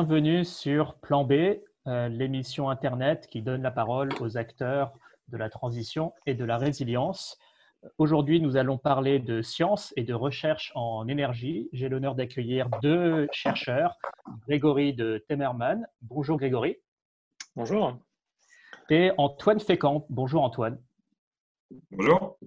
bienvenue sur Plan B, euh, l'émission Internet qui donne la parole aux acteurs de la transition et de la résilience. Aujourd'hui, nous allons parler de science et de recherche en énergie. J'ai l'honneur d'accueillir deux chercheurs, Grégory de Temerman. Bonjour Grégory. Bonjour. Et Antoine Fécamp. Bonjour Antoine. Bonjour.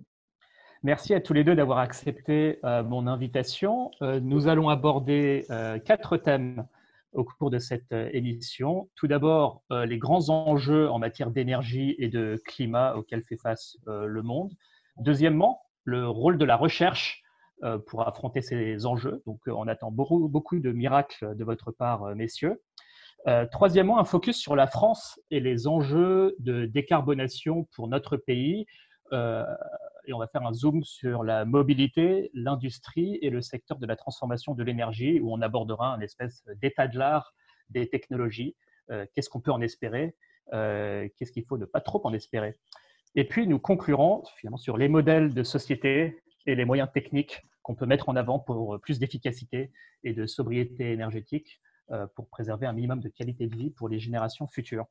Merci à tous les deux d'avoir accepté euh, mon invitation. Euh, nous allons aborder euh, quatre thèmes au cours de cette émission. Tout d'abord, les grands enjeux en matière d'énergie et de climat auxquels fait face le monde. Deuxièmement, le rôle de la recherche pour affronter ces enjeux. Donc, on attend beaucoup, beaucoup de miracles de votre part, messieurs. troisièmement, un focus sur la France et les enjeux de décarbonation pour notre pays et on va faire un zoom sur la mobilité, l'industrie et le secteur de la transformation de l'énergie, où on abordera un espèce d'état de l'art des technologies. Euh, qu'est-ce qu'on peut en espérer? Euh, Qu'est-ce qu'il faut ne pas trop en espérer? Et puis, nous conclurons finalement sur les modèles de société et les moyens techniques qu'on peut mettre en avant pour plus d'efficacité et de sobriété énergétique euh, pour préserver un minimum de qualité de vie pour les générations futures.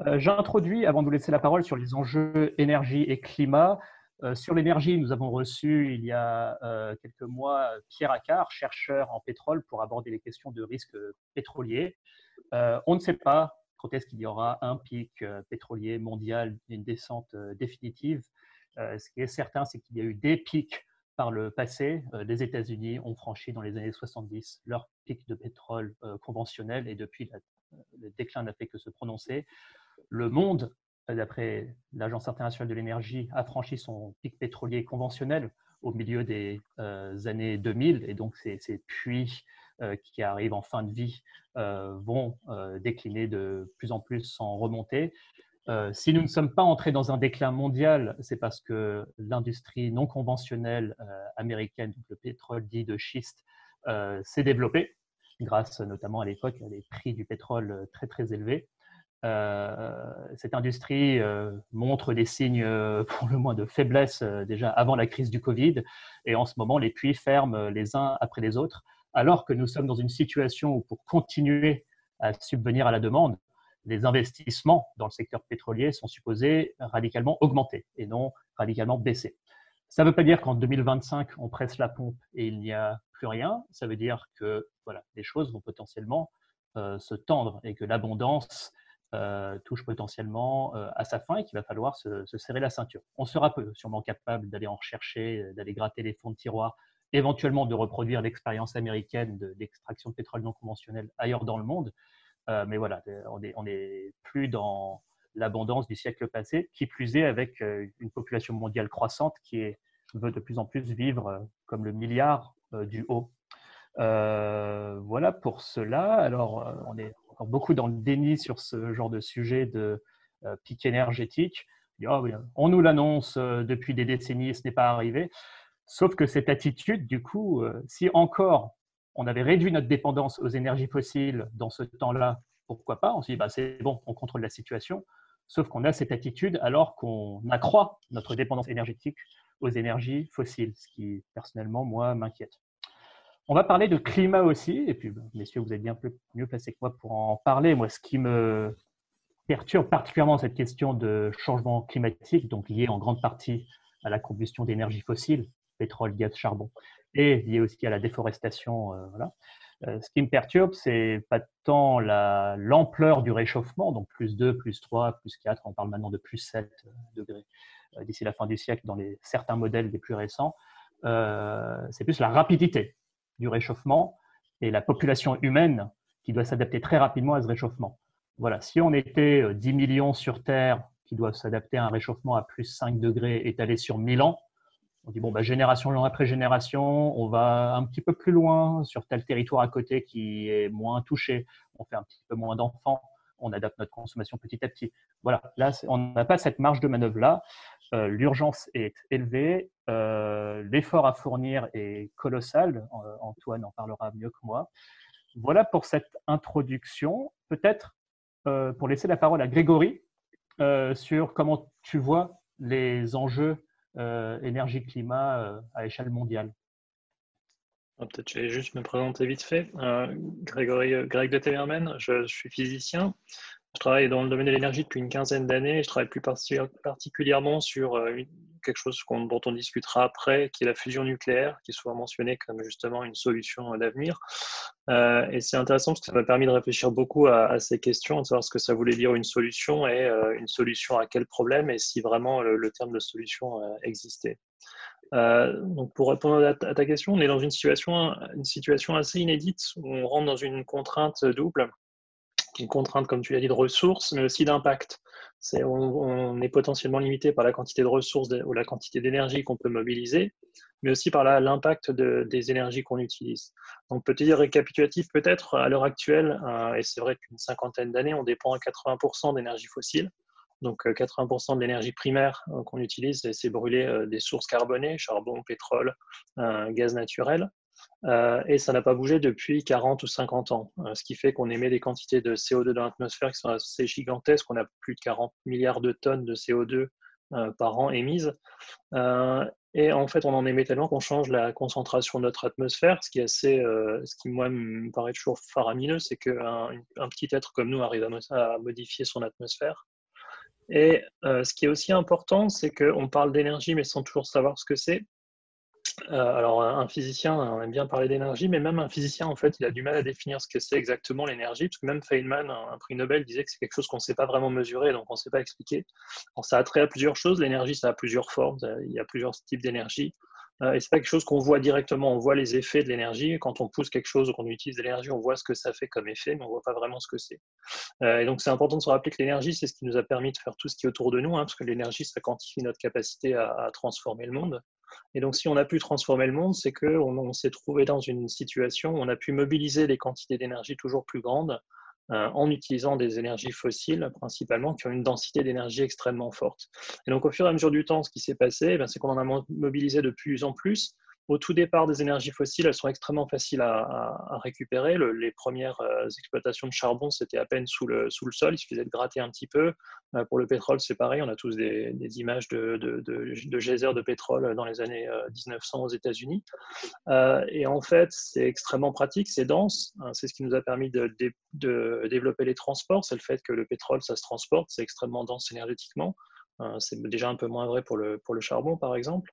Euh, j'introduis, avant de vous laisser la parole, sur les enjeux énergie et climat. Euh, sur l'énergie, nous avons reçu il y a euh, quelques mois Pierre Accard, chercheur en pétrole, pour aborder les questions de risque pétrolier. on ne sait pas quand est-ce qu'il y aura un pic pétrolier mondial, une descente définitive. ce qui est certain, c'est qu'il y a eu des pics par le passé. les États-Unis ont franchi dans les années 70 leur pic de pétrole conventionnel et depuis, le déclin n'a fait que se prononcer le monde, d'après l'Agence internationale de l'énergie, a franchi son pic pétrolier conventionnel au milieu des euh, années 2000. Et donc, ces, puits euh, qui arrivent en fin de vie euh, vont décliner de plus en plus sans remonter. si nous ne sommes pas entrés dans un déclin mondial, c'est parce que l'industrie non conventionnelle américaine, le pétrole dit de schiste, s'est développée grâce notamment à l'époque à des prix du pétrole très très élevés. Euh, cette industrie euh, montre des signes euh, pour le moins de faiblesse déjà avant la crise du Covid et en ce moment les puits ferment les uns après les autres alors que nous sommes dans une situation où pour continuer à subvenir à la demande, les investissements dans le secteur pétrolier sont supposés radicalement augmenter et non radicalement baisser. Ça ne veut pas dire qu'en 2025, on presse la pompe et il n'y a plus rien. Ça veut dire que voilà, les choses vont potentiellement se tendre et que l'abondance euh, touche potentiellement euh, à sa fin et qu'il va falloir se, serrer la ceinture. On sera sûrement capable d'aller en rechercher, euh, d'aller gratter les fonds de tiroir, éventuellement de reproduire l'expérience américaine d'extraction de, pétrole non conventionnel ailleurs dans le monde. mais voilà, on n'est est plus dans l'abondance du siècle passé, qui plus est avec une population mondiale croissante qui veut de plus en plus vivre comme le milliard du haut. voilà pour cela. Alors, on est encore beaucoup dans le déni sur ce genre de sujet de euh, pic énergétique. Oh, on nous l'annonce euh, depuis des décennies, ce n'est pas arrivé. Sauf que cette attitude, du coup, euh, si encore on avait réduit notre dépendance aux énergies fossiles dans ce temps-là, pourquoi pas? On se dit, bah, c'est bon, on contrôle la situation. Sauf qu'on a cette attitude alors qu'on accroît notre dépendance énergétique aux énergies fossiles, ce qui, personnellement, moi, m'inquiète. On va parler de climat aussi, et puis, messieurs, vous êtes bien mieux placés que moi pour en parler. Moi, ce qui me perturbe particulièrement cette question de changement climatique, donc lié en grande partie à la combustion d'énergie fossile, pétrole, gaz, charbon, et lié aussi à la déforestation. Euh, voilà. Euh, ce qui me perturbe, c'est pas tant l'ampleur du réchauffement, donc plus 2, plus 3, plus 4, on parle maintenant de plus 7 euh, degrés d'ici la fin du siècle dans certains modèles les plus récents, c'est plus la rapidité du réchauffement et la population humaine qui doit s'adapter très rapidement à ce réchauffement. Voilà, si on était 10 euh, millions sur Terre qui doivent s'adapter à un réchauffement à plus 5 degrés étalé sur 1000 ans, on dit, bon, bah, génération après génération, on va un petit peu plus loin sur tel territoire à côté qui est moins touché, on fait un petit peu moins d'enfants, on adapte notre consommation petit à petit. Voilà, là, on n'a pas cette marge de manœuvre-là. Euh, l'urgence est élevée, euh, l'effort à fournir est colossal. Euh, Antoine en parlera mieux que moi. Voilà pour cette introduction. Peut-être pour laisser la parole à Grégory sur comment tu vois les enjeux énergie-climat à échelle mondiale. Ah, peut-être je vais juste me présenter vite fait. Euh, Grégory, euh, Greg de Tevermen, je, suis physicien. Je travaille dans le domaine de l'énergie depuis une quinzaine d'années. Je travaille plus particulièrement sur euh, quelque chose dont on discutera après, qui est la fusion nucléaire, qui est souvent mentionnée comme justement une solution d'avenir. et c'est intéressant parce que ça m'a permis de réfléchir beaucoup à, ces questions, de savoir ce que ça voulait dire une solution et une solution à quel problème et si vraiment le terme de solution existait. Euh, donc pour répondre à ta, question, on est dans une situation, une situation assez inédite où on rentre dans une contrainte double, une contrainte, comme tu l'as dit, de ressources, mais aussi d'impact. on, est potentiellement limité par la quantité de ressources ou la quantité d'énergie qu'on peut mobiliser, mais aussi par l'impact des énergies qu'on utilise. Donc, petit récapitulatif, peut-être, à l'heure actuelle, euh, et c'est vrai qu'une cinquantaine d'années, on dépend à 80% d'énergie fossile. Donc 80% euh, de l'énergie primaire euh, qu'on utilise, c'est brûler euh, des sources carbonées, charbon, pétrole, gaz naturel. et ça n'a pas bougé depuis 40 ou 50 ans, ce qui fait qu'on émet des quantités de CO2 dans l'atmosphère qui sont assez gigantesques. On a plus de 40 milliards de tonnes de CO2 par an émises. et en fait, on en émet tellement qu'on change la concentration de notre atmosphère. Ce qui, est assez, ce qui moi, me paraît toujours faramineux, c'est qu'un un petit être comme nous arrive à modifier son atmosphère. Et euh, ce qui est aussi important, c'est qu'on parle d'énergie, mais sans toujours savoir ce que c'est. Euh, alors, un physicien, on aime bien parler d'énergie, mais même un physicien, en fait, il a du mal à définir ce que c'est exactement l'énergie, parce que même Feynman, un, prix Nobel, disait que c'est quelque chose qu'on ne sait pas vraiment mesurer, donc on ne sait pas expliquer. Alors, ça a trait à plusieurs choses. L'énergie, ça a plusieurs formes, il y a plusieurs types d'énergie. Euh, et c'est pas quelque chose qu'on voit directement. On voit les effets de l'énergie. Quand on pousse quelque chose ou qu'on utilise de l'énergie, on voit ce que ça fait comme effet, mais on voit pas vraiment ce que c'est. Euh, et donc, c'est important de se rappeler que l'énergie, c'est ce qui nous a permis de faire tout ce qui est autour de nous, hein, parce que l'énergie, ça quantifie notre capacité à, transformer le monde. Et donc, si on a pu transformer le monde, c'est qu'on on, s'est trouvé dans une situation où on a pu mobiliser des quantités d'énergie toujours plus grandes en utilisant des énergies fossiles principalement qui ont une densité d'énergie extrêmement forte. Et donc au fur et à mesure du temps, ce qui s'est passé, eh c'est qu'on en a mobilisé de plus en plus au tout départ des énergies fossiles, elles sont extrêmement faciles à, récupérer. les premières euh, exploitations de charbon, c'était à peine sous le, sous le sol, il suffisait de gratter un petit peu. Euh, pour le pétrole, c'est pareil, on a tous des, images de, de, de, geysers de pétrole dans les années 1900 euh, aux États-Unis. et en fait, c'est extrêmement pratique, c'est dense, hein, c'est ce qui nous a permis de, développer les transports, c'est le fait que le pétrole, ça se transporte, c'est extrêmement dense énergétiquement. C'est déjà un peu moins vrai pour le, pour le charbon, par exemple.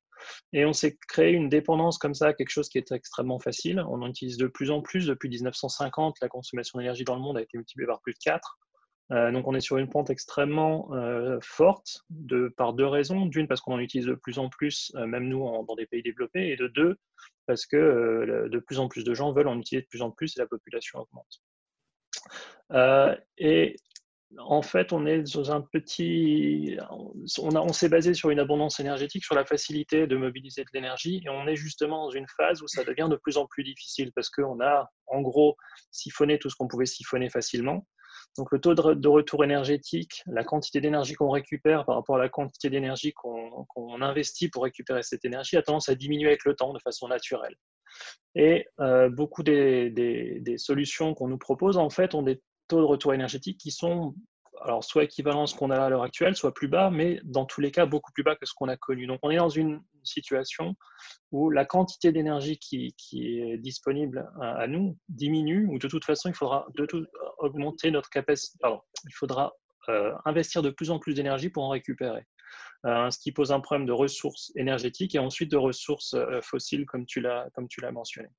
Et on s'est créé une dépendance comme ça, quelque chose qui est extrêmement facile. On en utilise de plus en plus. Depuis 1950, la consommation d'énergie dans le monde a été multipliée par plus de 4. Euh, donc on est sur une pente extrêmement euh, forte de, par deux raisons. D'une, parce qu'on en utilise de plus en plus, euh, même nous dans des pays développés. Et de deux, parce que de plus en plus de gens veulent en utiliser de plus en plus et la population augmente. et en fait, on est dans un petit. On, s'est basé sur une abondance énergétique, sur la facilité de mobiliser de l'énergie, et on est justement dans une phase où ça devient de plus en plus difficile parce qu'on a, en gros, siphonné tout ce qu'on pouvait siphonner facilement. Donc, le taux de, retour énergétique, la quantité d'énergie qu'on récupère par rapport à la quantité d'énergie qu'on investit pour récupérer cette énergie a tendance à diminuer avec le temps de façon naturelle. Et euh, beaucoup des, des solutions qu'on nous propose, en fait, ont des taux de retour énergétique qui sont alors soit équivalents à ce qu'on a à l'heure actuelle, soit plus bas, mais dans tous les cas beaucoup plus bas que ce qu'on a connu. Donc on est dans une situation où la quantité d'énergie qui, est disponible à, nous diminue, ou de toute façon il faudra augmenter notre capacité, il faudra euh, investir de plus en plus d'énergie pour en récupérer. Euh, ce qui pose un problème de ressources énergétiques et ensuite de ressources euh, fossiles comme tu l'as mentionné.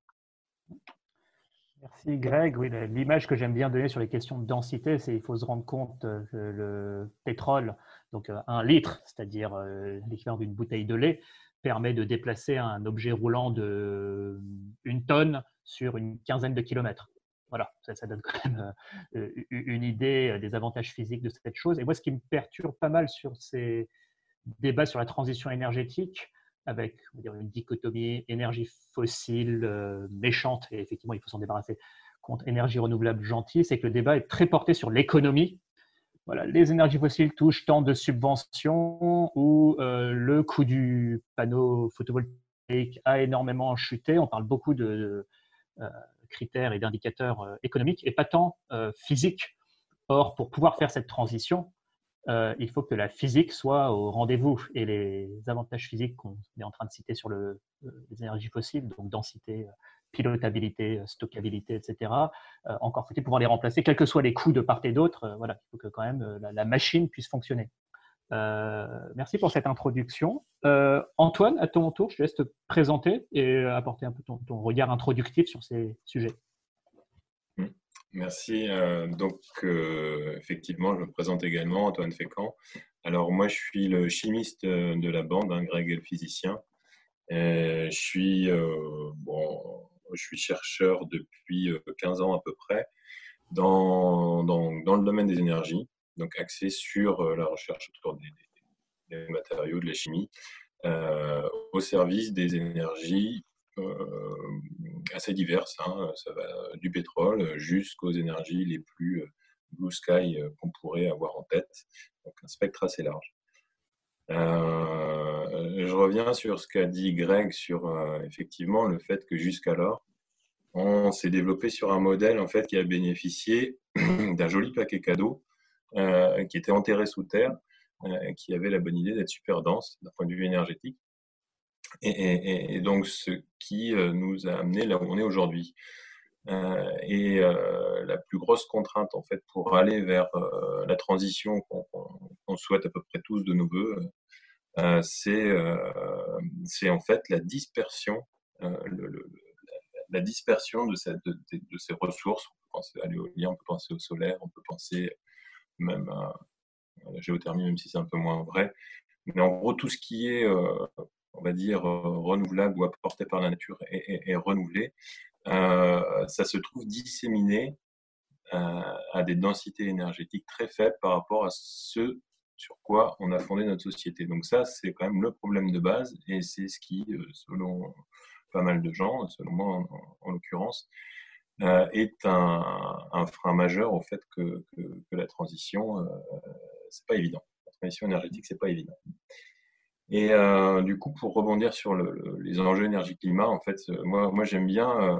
Merci Greg. L'image que j'aime bien donner sur les questions de densité, c'est qu'il faut se rendre compte euh, que le pétrole, donc euh, un litre, c'est-à-dire euh, l'équivalent d'une bouteille de lait, permet de déplacer un objet roulant de une tonne sur une quinzaine de kilomètres. Voilà, ça donne quand même une idée des avantages physiques de cette chose. Et moi, ce qui me perturbe pas mal sur ces débats sur la transition énergétique, avec une dichotomie énergie fossile euh, méchante, et effectivement, il faut s'en débarrasser, contre énergie renouvelable gentille, c'est que le débat est très porté sur l'économie. Voilà, les énergies fossiles touchent tant de subventions ou euh, le coût du panneau photovoltaïque a énormément chuté. On parle beaucoup de, euh, critères et d'indicateurs économiques et pas tant physiques. Or, pour pouvoir faire cette transition, euh, il faut que la physique soit au rendez-vous. Et les avantages physiques qu'on est en train de citer sur euh, les énergies fossiles, donc densité, pilotabilité, stockabilité, etc. encore faut-il pouvoir les remplacer, quels que soient les coûts de part et d'autre. voilà, il faut que quand même la, machine puisse fonctionner. merci pour cette introduction. Antoine, à ton tour, je te laisse te présenter et apporter un peu ton regard introductif sur ces sujets. Merci. donc, effectivement, je me présente également, Antoine Fécamp. Alors, moi, je suis le chimiste de la bande, hein, Greg est le physicien. je, suis, bon, je suis chercheur depuis 15 ans à peu près dans, dans, dans le domaine des énergies, donc axé sur la recherche autour des, matériaux, de la chimie, au service des énergies euh, assez diverses. Hein. Ça va du pétrole jusqu'aux énergies les plus euh, blue sky euh, qu'on pourrait avoir en tête. Donc un spectre assez large. je reviens sur ce qu'a dit Greg sur effectivement le fait que jusqu'alors, on s'est développé sur un modèle en fait qui a bénéficié d'un joli paquet cadeau qui était enterré sous terre, qui avait la bonne idée d'être super dense d'un point de vue énergétique et, donc ce qui euh, nous a amené là où on est aujourd'hui. Euh, et euh, la plus grosse contrainte en fait pour aller vers la transition qu'on souhaite à peu près tous de nos voeux, c'est en fait la dispersion, la dispersion de, ces ressources. On peut penser à l'éolien, on peut penser au solaire, on peut penser même à, la géothermie, même si c'est un peu moins vrai. Mais en gros, tout ce qui est on va dire, euh, renouvelable ou apporté par la nature et, renouvelé, euh, ça se trouve disséminé euh, à des densités énergétiques très faibles par rapport à ce sur quoi on a fondé notre société. Donc ça, c'est quand même le problème de base et c'est ce qui, selon pas mal de gens, selon moi en, l'occurrence, est un, frein majeur au fait que, la transition, c'est pas évident. La transition énergétique, c'est pas évident. Et euh, du coup, pour rebondir sur les enjeux énergie-climat, en fait, euh, moi, j'aime bien, euh,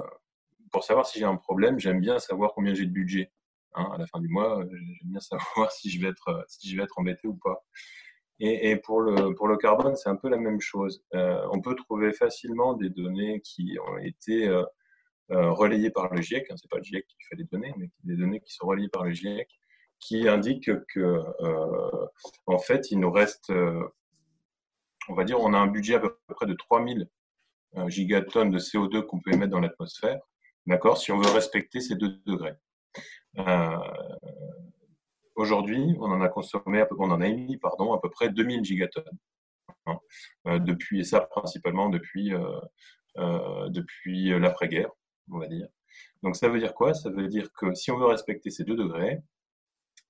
pour savoir si j'ai un problème, j'aime bien savoir combien j'ai de budget. Hein, à la fin du mois, j'aime bien savoir si je vais être, si je vais être embêté ou pas. Et, et pour, le, pour le carbone, c'est un peu la même chose. on peut trouver facilement des données qui ont été relayées par le GIEC. Hein, c'est pas le GIEC qui fait les données, mais des données qui sont relayées par le GIEC, qui indiquent que, en fait, il nous reste on va dire, on a un budget à peu près de 3000 euh, gigatonnes de CO2 qu'on peut émettre dans l'atmosphère, d'accord, si on veut respecter ces 2 degrés. Euh, aujourd'hui, on en a consommé, on en a émis, pardon, à peu près 2000 gigatonnes. Hein, euh, depuis, et ça principalement depuis, depuis l'après-guerre, on va dire. Donc ça veut dire quoi? Ça veut dire que si on veut respecter ces 2 degrés,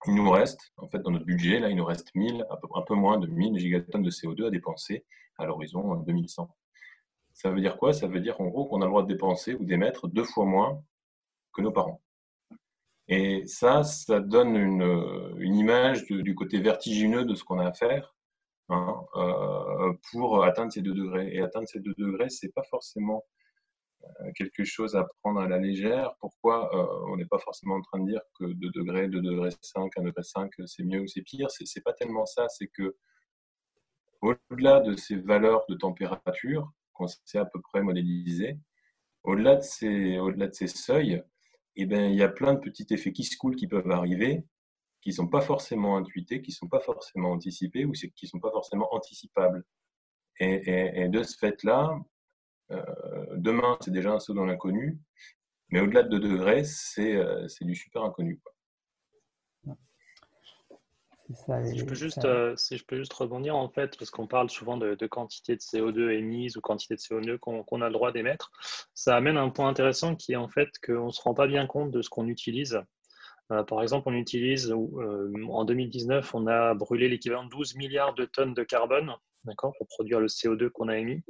il nous reste, en fait, dans notre budget, là, il nous reste 1000, un peu moins de 1000 gigatonnes de CO2 à dépenser à l'horizon 2100. Euh, ça veut dire quoi? Ça veut dire en gros qu'on a le droit de dépenser ou d'émettre deux fois moins que nos parents. Et ça, ça donne une, une image du côté vertigineux de ce qu'on a à faire hein, euh, pour atteindre ces deux degrés. Et atteindre ces deux degrés, c'est pas forcément euh, quelque chose à prendre à la légère. Pourquoi euh, on n'est pas forcément en train de dire que 2 degrés, 2 degrés 5, 1 degré 5, c'est mieux ou c'est pire C'est pas tellement ça, c'est que au-delà de ces valeurs de température qu'on sait à peu près modéliser, au-delà de ces, au-delà de ces seuils, eh ben, il y a plein de petits effets qui se coulent qui peuvent arriver, qui ne sont pas forcément intuités, qui ne sont pas forcément anticipés ou qui ne sont pas forcément anticipables. Et, de ce fait-là, euh, demain, c'est déjà un saut dans l'inconnu, mais au-delà de 2 degrés, c'est euh, du super inconnu. si, je peux juste, euh, si je peux juste rebondir, en fait, parce qu'on parle souvent de, quantité de CO2 émise ou quantité de CO2 qu'on a le droit d'émettre, ça amène un point intéressant qui est en fait qu'on ne se rend pas bien compte de ce qu'on utilise. par exemple, on utilise, en 2019, on a brûlé l'équivalent de 12 milliards de tonnes de carbone pour produire le CO2 qu'on a émis.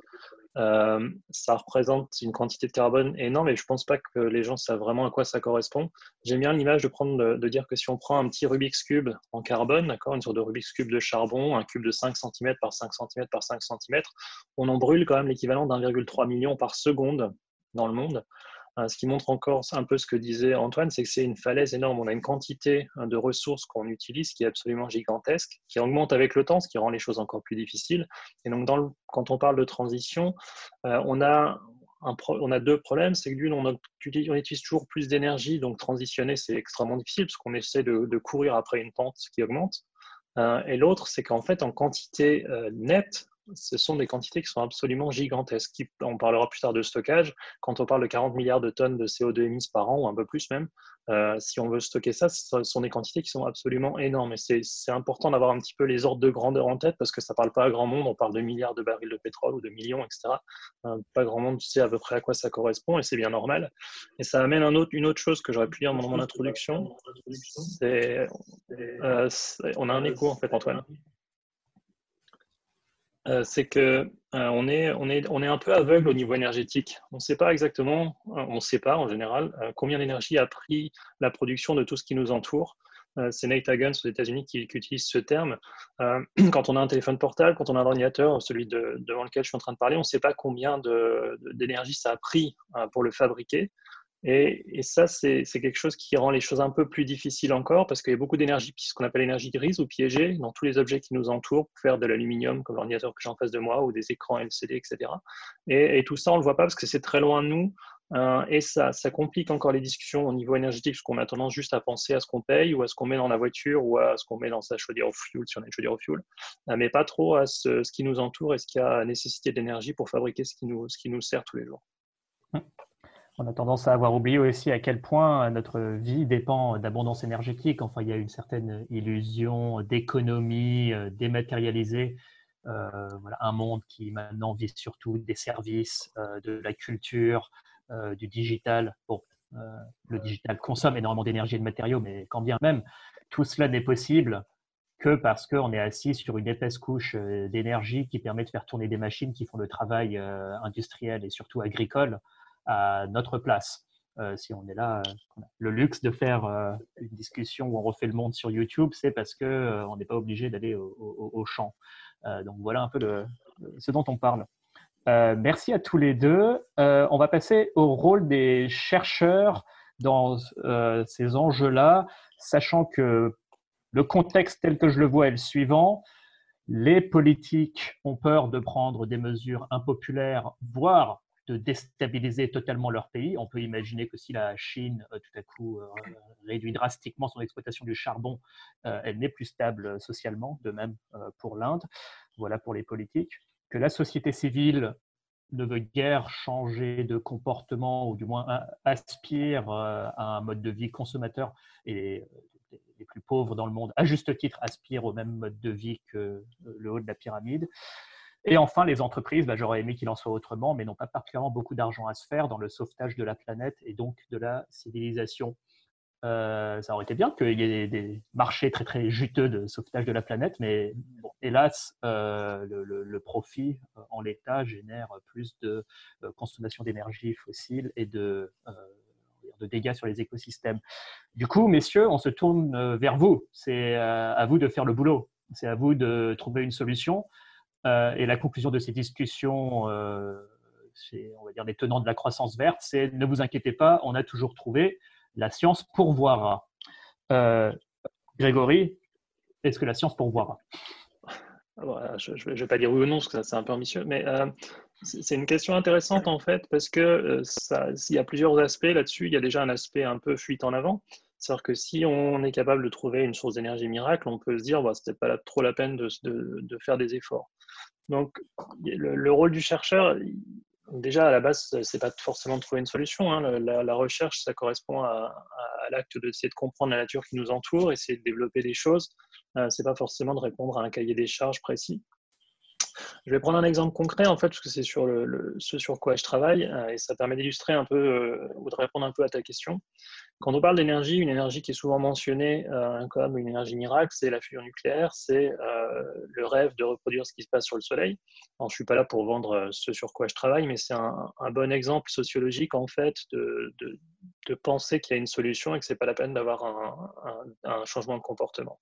Euh, ça représente une quantité de carbone énorme et je ne pense pas que les gens savent vraiment à quoi ça correspond. J'aime bien l'image de, prendre, de, dire que si on prend un petit Rubik's Cube en carbone, d'accord, une sorte de Rubik's Cube de charbon, un cube de 5 cm par 5 cm par 5 cm, on en brûle quand même l'équivalent d'1,3 million par seconde dans le monde. Euh, ce qui montre encore un peu ce que disait Antoine, c'est que c'est une falaise énorme. On a une quantité hein, de ressources qu'on utilise qui est absolument gigantesque, qui augmente avec le temps, ce qui rend les choses encore plus difficiles. Et donc, quand on parle de transition, euh, on a deux problèmes. C'est que d'une, on, utilise toujours plus d'énergie, donc transitionner, c'est extrêmement difficile parce qu'on essaie de, courir après une pente qui augmente. et l'autre, c'est qu'en fait, en quantité nette, ce sont des quantités qui sont absolument gigantesques. On parlera plus tard de stockage. Quand on parle de 40 milliards de tonnes de CO2 émises par an, ou un peu plus même, euh, si on veut stocker ça, ce sont des quantités qui sont absolument énormes. Et c'est important d'avoir un petit peu les ordres de grandeur en tête parce que ça ne parle pas à grand monde. On parle de milliards de barils de pétrole ou de millions, etc. Euh, pas grand monde sait à peu près à quoi ça correspond et c'est bien normal. Et ça amène une autre chose que j'aurais pu dire dans mon introduction. Euh, on a un écho en fait, Antoine. Euh, c'est que euh, on, est, on, est, on est un peu aveugle au niveau énergétique. On ne sait pas exactement, euh, on ne sait pas en général, combien d'énergie a pris la production de tout ce qui nous entoure. c'est Nate Hagen aux États-Unis qui, qui, utilise ce terme. quand on a un téléphone portable, quand on a un ordinateur, celui devant lequel je suis en train de parler, on ne sait pas combien d'énergie ça a pris pour le fabriquer. Et, ça, c'est quelque chose qui rend les choses un peu plus difficiles encore parce qu'il y a beaucoup d'énergie, ce qu'on appelle l'énergie grise ou piégée, dans tous les objets qui nous entourent pour faire de l'aluminium, comme l'ordinateur que j'ai en face de moi, ou des écrans LCD, etc. Et, tout ça, on ne le voit pas parce que c'est très loin de nous. Euh, et ça, ça complique encore les discussions au niveau énergétique, parce qu'on a tendance juste à penser à ce qu'on paye ou à ce qu'on met dans la voiture ou à ce qu'on met dans sa chaudière au fuel, si on a une chaudière au fuel, euh, mais pas trop à ce, ce, qui nous entoure et ce qui a nécessité d'énergie pour fabriquer ce qui, nous, ce qui nous sert tous les jours. On a tendance à avoir oublié aussi à quel point notre vie dépend d'abondance énergétique. Enfin, il y a une certaine illusion d'économie euh, dématérialisée. Euh, un monde qui maintenant vit surtout des services, euh, de la culture, du digital. Bon, le digital consomme énormément d'énergie et de matériaux, mais quand bien même, tout cela n'est possible que parce qu'on est assis sur une épaisse couche d'énergie qui permet de faire tourner des machines qui font le travail industriel et surtout agricole à notre place. Euh, si on est là, euh, le luxe de faire euh, une discussion où on refait le monde sur YouTube, c'est parce que on n'est pas obligé d'aller au, champ. donc voilà un peu ce dont on parle. merci à tous les deux. on va passer au rôle des chercheurs dans ces enjeux-là, sachant que le contexte tel que je le vois est le suivant. Les politiques ont peur de prendre des mesures impopulaires, voire de déstabiliser totalement leur pays. On peut imaginer que si la Chine, euh, tout à coup, euh, réduit drastiquement son exploitation du charbon, euh, elle n'est plus stable socialement, de même pour l'Inde. Voilà pour les politiques. Que la société civile ne veut guère changer de comportement, ou du moins aspire à un mode de vie consommateur, et les plus pauvres dans le monde, à juste titre, aspirent au même mode de vie que le haut de la pyramide. Et enfin, les entreprises, bah, j'aurais aimé qu'il en soit autrement, mais n'ont pas particulièrement beaucoup d'argent à se faire dans le sauvetage de la planète et donc de la civilisation. Euh, ça aurait été bien qu'il y ait des marchés très très juteux de sauvetage de la planète, mais hélas, euh, le, profit euh, en l'état génère plus de consommation d'énergie fossile et de, de, dégâts sur les écosystèmes. Du coup, messieurs, on se tourne vers vous. C'est à vous de faire le boulot. C'est à vous de trouver une solution. Euh, et la conclusion de ces discussions, euh, on va dire des tenants de la croissance verte, c'est ne vous inquiétez pas, on a toujours trouvé la science pourvoira. Euh, Grégory, est-ce que la science pourvoira? Ah Je ne vais pas dire oui ou non, parce que c'est un peu ambitieux, mais c'est une question intéressante en fait, parce que il y a plusieurs aspects là-dessus. Il y a déjà un aspect un peu fuite en avant. C'est-à-dire que si on est capable de trouver une source d'énergie miracle, on peut se dire, bah, ce n'est pas trop la peine de, faire des efforts. Donc, le, rôle du chercheur, déjà à la base, c'est pas forcément de trouver une solution. Hein. La, recherche, ça correspond à, l'acte d'essayer de comprendre la nature qui nous entoure, essayer de développer des choses. Euh, c'est pas forcément de répondre à un cahier des charges précis. Je vais prendre un exemple concret, en fait, parce que c'est sur ce sur quoi je travaille, euh, et ça permet d'illustrer un peu, euh, ou de répondre un peu à ta question. Quand on parle d'énergie, une énergie qui est souvent mentionnée euh, comme une énergie miracle, c'est la fusion nucléaire, c'est le rêve de reproduire ce qui se passe sur le Soleil. je ne suis pas là pour vendre ce sur quoi je travaille, mais c'est un, bon exemple sociologique, en fait, de, penser qu'il y a une solution et que ce n'est pas la peine d'avoir un, changement de comportement.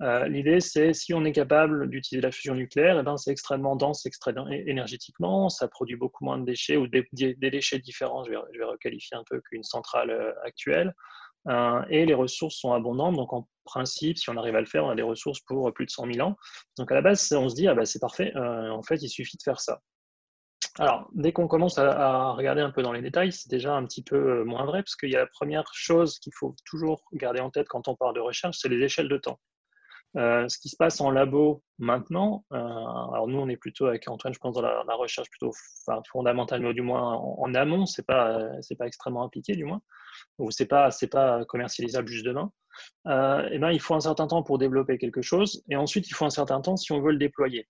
L'idée, c'est si on est capable d'utiliser la fusion nucléaire, eh ben, extrêmement dense extrêmement énergétiquement, ça produit beaucoup moins de déchets ou des, déchets différents, je vais, je vais, requalifier un peu qu'une centrale euh, actuelle. Euh, et les ressources sont abondantes, donc en principe, si on arrive à le faire, on a des ressources pour plus de 100 000 ans. Donc à la base, on se dit, ah bah, c'est parfait, euh, en fait, il suffit de faire ça. alors, dès qu'on commence à, regarder un peu dans les détails, c'est déjà un petit peu euh, moins vrai, parce qu'il y a la première chose qu'il faut toujours garder en tête quand on parle de recherche, c'est les échelles de temps. Euh, ce qui se passe en labo maintenant, euh, alors nous on est plutôt avec Antoine, je pense, dans la, recherche plutôt fondamentale, mais du moins en, amont, c'est pas c'est pas extrêmement impliqué du moins, ou c'est pas pas commercialisable juste demain. et eh ben il faut un certain temps pour développer quelque chose, et ensuite il faut un certain temps si on veut le déployer.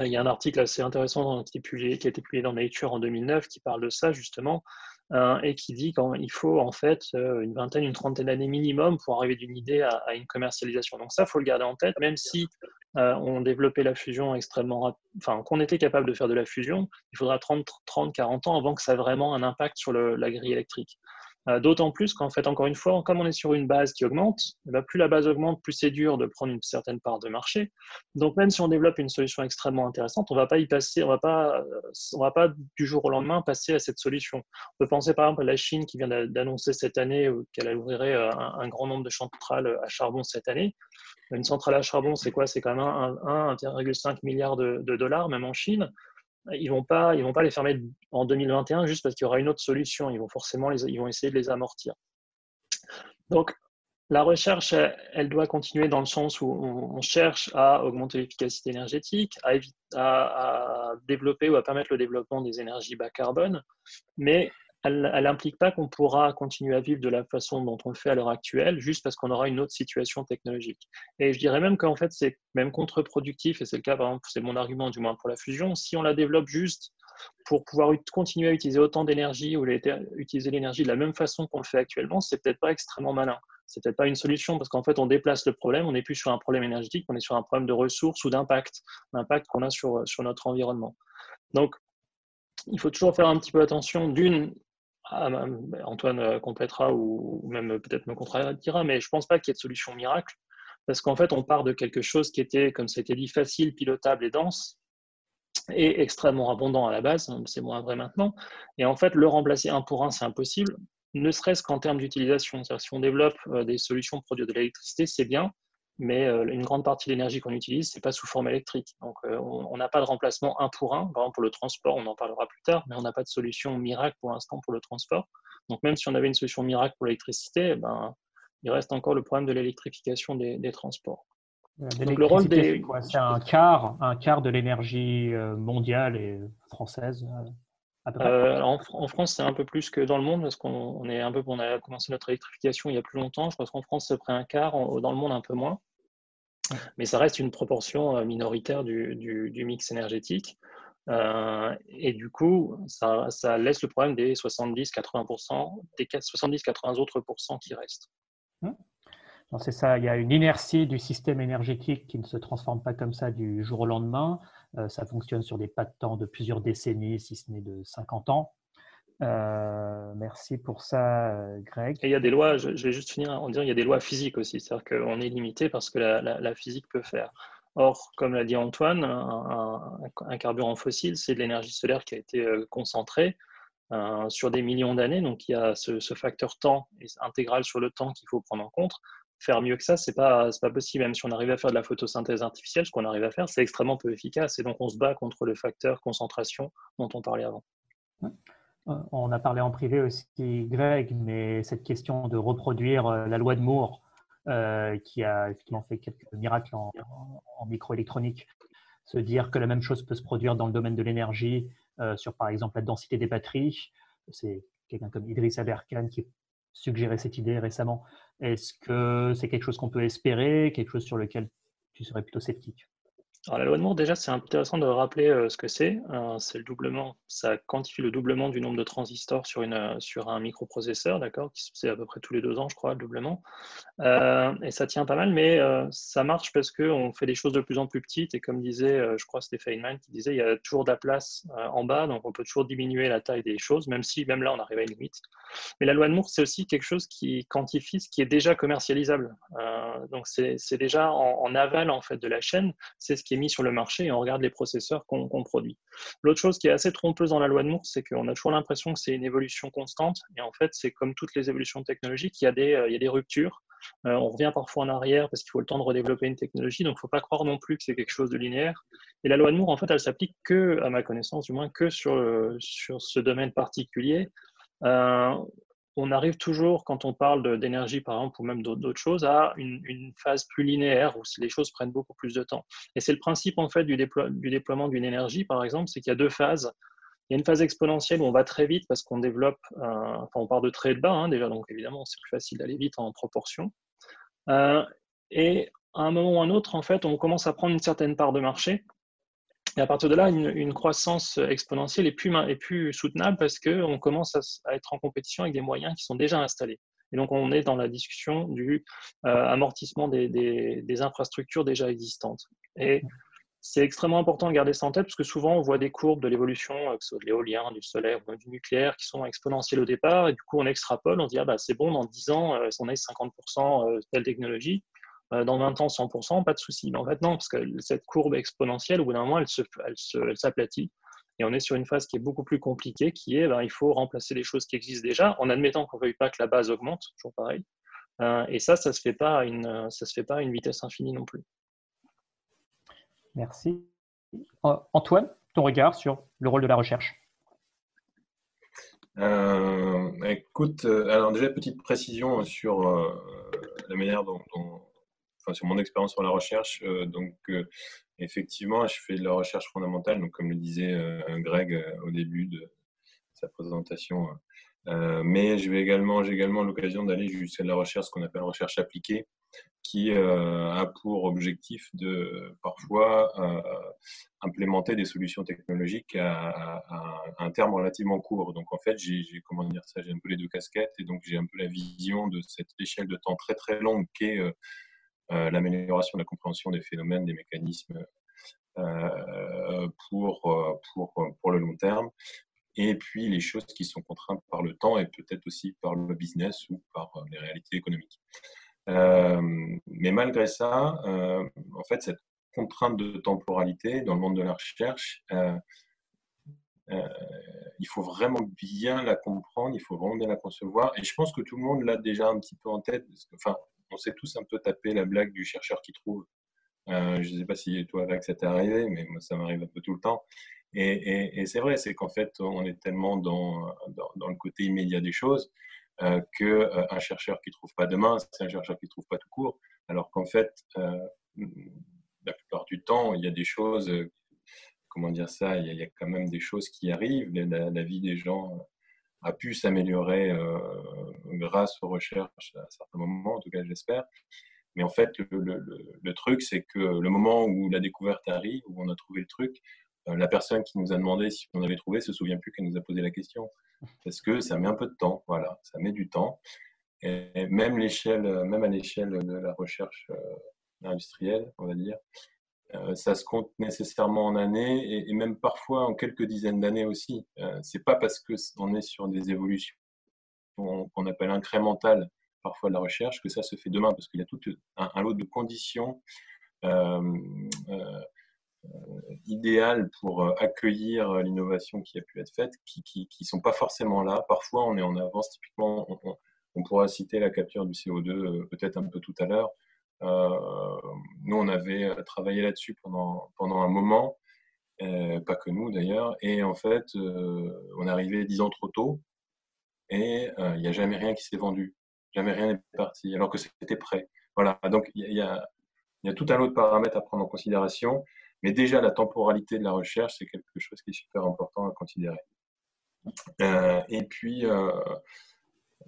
Il y a un article assez intéressant qui, a été publié dans Nature en 2009 qui parle de ça justement euh, et qui dit qu'il faut en fait euh, une vingtaine, une trentaine d'années minimum pour arriver d'une idée à, une commercialisation. Donc ça, faut le garder en tête, même si euh, on développait la fusion extrêmement, enfin qu'on était capable de faire de la fusion, il faudra 30, 30 40 ans avant que ça ait vraiment un impact sur la grille électrique. Euh, d'autant plus qu'en fait, encore une fois, comme on est sur une base qui augmente, eh ben, plus la base augmente, plus c'est dur de prendre une certaine part de marché. Donc même si on développe une solution extrêmement intéressante, on va pas y passer, on va pas, on va pas du jour au lendemain passer à cette solution. On peut penser par exemple à la Chine qui vient d'annoncer cette année qu'elle ouvrirait euh, un, grand nombre de centrales à charbon cette année. Une centrale à charbon, c'est quoi? C'est quand même 1,5 milliard de dollars, même en Chine ils vont pas, ils vont pas les fermer en 2021 juste parce qu'il y aura une autre solution. Ils vont forcément, les, ils vont essayer de les amortir. Donc, la recherche, elle, doit continuer dans le sens où on, cherche à augmenter l'efficacité énergétique, à, à, développer ou à permettre le développement des énergies bas carbone, mais elle n'implique pas qu'on pourra continuer à vivre de la façon dont on le fait à l'heure actuelle, juste parce qu'on aura une autre situation technologique. Et je dirais même qu'en fait, c'est même contre-productif, et c'est le cas, par exemple, c'est mon argument du moins pour la fusion, si on la développe juste pour pouvoir continuer à utiliser autant d'énergie ou utiliser l'énergie de la même façon qu'on le fait actuellement, c'est peut-être pas extrêmement malin. C'est peut-être pas une solution parce qu'en fait, on déplace le problème, on n'est plus sur un problème énergétique, on est sur un problème de ressources ou d'impact, l'impact qu'on a sur, sur notre environnement. Donc, il faut toujours faire un petit peu attention d'une ah, bah, Antoine euh, complétera ou, même peut-être me contredira, mais je ne pense pas qu'il y ait de solution miracle, parce qu'en fait, on part de quelque chose qui était, comme ça a été dit, facile, pilotable et dense, et extrêmement abondant à la base, hein, c'est moins vrai maintenant, et en fait, le remplacer un pour un, c'est impossible, ne serait-ce qu'en termes d'utilisation. Si on développe euh, des solutions pour produire de l'électricité, c'est bien, mais euh, une grande partie de l'énergie qu'on utilise, ce n'est pas sous forme électrique. Donc, euh, on n'a pas de remplacement un pour un. Par exemple, pour le transport, on en parlera plus tard, mais on n'a pas de solution miracle pour l'instant pour le transport. Donc, même si on avait une solution miracle pour l'électricité, eh ben, il reste encore le problème de l'électrification des, transports. Donc, le rôle des... C'est un quart, un quart de l'énergie euh, mondiale et française en, France, c'est un peu plus que dans le monde parce qu'on est un peu, on a commencé notre électrification il y a plus longtemps. Je pense qu'en France, c'est près un quart, dans le monde un peu moins. Mais ça reste une proportion euh, minoritaire du, mix énergétique. Euh, et du coup, ça, laisse le problème des 70-80%, des 70-80 autres pourcents qui restent. Mmh. C'est ça, il y a une inertie du système énergétique qui ne se transforme pas comme ça du jour au lendemain. Euh, ça fonctionne sur des pas de temps de plusieurs décennies, si ce n'est de 50 ans. Euh, merci pour ça, euh, Greg. Il y a des lois, je, vais juste finir en disant, il y a des lois physiques aussi, c'est-à-dire qu'on est limité parce que la, physique peut faire. Or, comme l'a dit Antoine, un, carburant fossile, c'est de l'énergie solaire qui a été concentrée sur des millions d'années, donc il y a ce, facteur temps intégral sur le temps qu'il faut prendre en compte faire mieux que ça, c'est pas, pas possible. Même si on arrive à faire de la photosynthèse artificielle, ce qu'on arrive à faire, c'est extrêmement peu efficace. Et donc, on se bat contre le facteur concentration dont on parlait avant. On a parlé en privé aussi, Greg, mais cette question de reproduire euh, la loi de Moore, euh, qui a effectivement fait quelques miracles en, microélectronique, se dire que la même chose peut se produire dans le domaine de l'énergie, euh, sur par exemple la densité des batteries. C'est quelqu'un comme Idriss Aberkan qui suggéré cette idée récemment. Est-ce que c'est quelque chose qu'on peut espérer, quelque chose sur lequel tu serais plutôt sceptique? Alors, la loi de Moore, déjà, c'est intéressant de rappeler euh, ce que c'est. Euh, c'est le doublement, ça quantifie le doublement du nombre de transistors sur, une, euh, sur un microprocesseur, d'accord C'est à peu près tous les deux ans, je crois, le doublement. et ça tient pas mal, mais ça marche parce qu'on fait des choses de plus en plus petites. Et comme disait, je crois, Stéphane Feynman, qui disait, il y a toujours de la place en bas, donc on peut toujours diminuer la taille des choses, même si, même là, on arrive à une limite. Mais la loi de Moore, c'est aussi quelque chose qui quantifie ce qui est déjà commercialisable. donc, c'est déjà en, en aval, en fait, de la chaîne. C'est ce qui mis sur le marché et on regarde les processeurs qu'on produit. L'autre chose qui est assez trompeuse dans la loi de Moore, c'est qu'on a toujours l'impression que c'est une évolution constante. Et en fait, c'est comme toutes les évolutions technologiques, il y a des, euh, ruptures. Euh, on revient parfois en arrière parce qu'il faut le temps de redévelopper une technologie. Donc, il ne faut pas croire non plus que c'est quelque chose de linéaire. Et la loi de Moore, en fait, elle s'applique que, à ma connaissance du moins, que sur, sur ce domaine particulier. Euh, on arrive toujours, quand on parle d'énergie, par exemple, ou même d'autres choses, à une, phase plus linéaire où les choses prennent beaucoup plus de temps. Et c'est le principe, en fait, du, déploiement d'une énergie, par exemple, c'est qu'il y a deux phases. Il y a une phase exponentielle où on va très vite parce qu'on développe, enfin, on part de très bas hein, déjà, donc évidemment, c'est plus facile d'aller vite en proportion. Euh, et à un moment ou un autre, en fait, on commence à prendre une certaine part de marché. Et à partir de là, une, croissance exponentielle est plus, est plus soutenable parce qu'on commence à, être en compétition avec des moyens qui sont déjà installés. Et donc, on est dans la discussion du euh, amortissement des, infrastructures déjà existantes. Et c'est extrêmement important de garder ça en tête parce que souvent, on voit des courbes de l'évolution, euh, que ce soit de l'éolien, du solaire ou du nucléaire, qui sont exponentielles au départ. Et du coup, on extrapole, on dit, ah bah, c'est bon, dans 10 ans, euh, on a 50% telle technologie. Euh, dans 20 ans 100%, pas de souci. Mais en fait, non, parce que cette courbe exponentielle, au bout d'un moment, elle, s'aplatit. Et on est sur une phase qui est beaucoup plus compliquée, qui est, ben, il faut remplacer les choses qui existent déjà, en admettant qu'on ne veuille pas que la base augmente, toujours pareil. Euh, et ça, ça ne se, fait pas à une, ça se fait pas à une vitesse infinie non plus. Merci. Euh, Antoine, ton regard sur le rôle de la recherche? Écoute, alors déjà, petite précision sur la manière dont, dont sur mon expérience sur la recherche. Euh, donc, euh, effectivement, je fais de la recherche fondamentale, donc comme le disait euh, Greg au début de sa présentation. mais j'ai également l'occasion d'aller jusqu'à la recherche, ce qu'on appelle recherche appliquée, qui a pour objectif de parfois implémenter des solutions technologiques à, un terme relativement court. Donc en fait, j'ai comment dire ça, j'ai un peu les deux casquettes et donc j'ai un peu la vision de cette échelle de temps très très longue qu'est l'amélioration de la compréhension des phénomènes, des mécanismes euh, pour, euh, pour, pour le long terme et puis les choses qui sont contraintes par le temps et peut-être aussi par le business ou par les réalités économiques. mais malgré ça, en fait, cette contrainte de temporalité dans le monde de la recherche, il faut vraiment bien la comprendre, il faut vraiment bien la concevoir. Et je pense que tout le monde l'a déjà un petit peu en tête. enfin, on s'est tous un peu tapé la blague du chercheur qui trouve. Euh, je ne sais pas si toi, avec ça t'est arrivé, mais moi, ça m'arrive un peu tout le temps. Et, c'est vrai, c'est qu'en fait, on est tellement dans, dans, le côté immédiat des choses euh, qu'un euh, chercheur qui ne trouve pas demain, c'est un chercheur qui ne trouve pas tout court. Alors qu'en fait, euh, la plupart du temps, il y a des choses, comment dire ça, il y, a, quand même des choses qui arrivent. la vie des gens a pu s'améliorer euh, grâce aux recherches à certains moments, en tout cas j'espère. Mais en fait, le, truc, c'est que le moment où la découverte arrive, où on a trouvé le truc, euh, la personne qui nous a demandé si on avait trouvé se souvient plus qu'elle nous a posé la question. Parce que ça met un peu de temps, voilà, ça met du temps. Et même, même à l'échelle de la recherche euh, industrielle, on va dire, ça se compte nécessairement en années et, même parfois en quelques dizaines d'années aussi. Euh, c'est pas parce que on est sur des évolutions qu'on appelle incrémentales parfois de la recherche que ça se fait demain parce qu'il y a tout un, lot de conditions euh, idéales pour accueillir l'innovation qui a pu être faite qui, qui, sont pas forcément là. Parfois on est en avance. Typiquement, on pourra citer la capture du CO2 peut-être un peu tout à l'heure. Euh, nous, on avait euh, travaillé là-dessus pendant, pendant un moment, euh, pas que nous d'ailleurs, et en fait, on arrivé dix ans trop tôt, et il n'y a jamais rien qui s'est vendu, jamais rien n'est parti, alors que c'était prêt. Voilà, donc il y, a, tout un lot de paramètres à prendre en considération, mais déjà la temporalité de la recherche, c'est quelque chose qui est super important à considérer. et puis,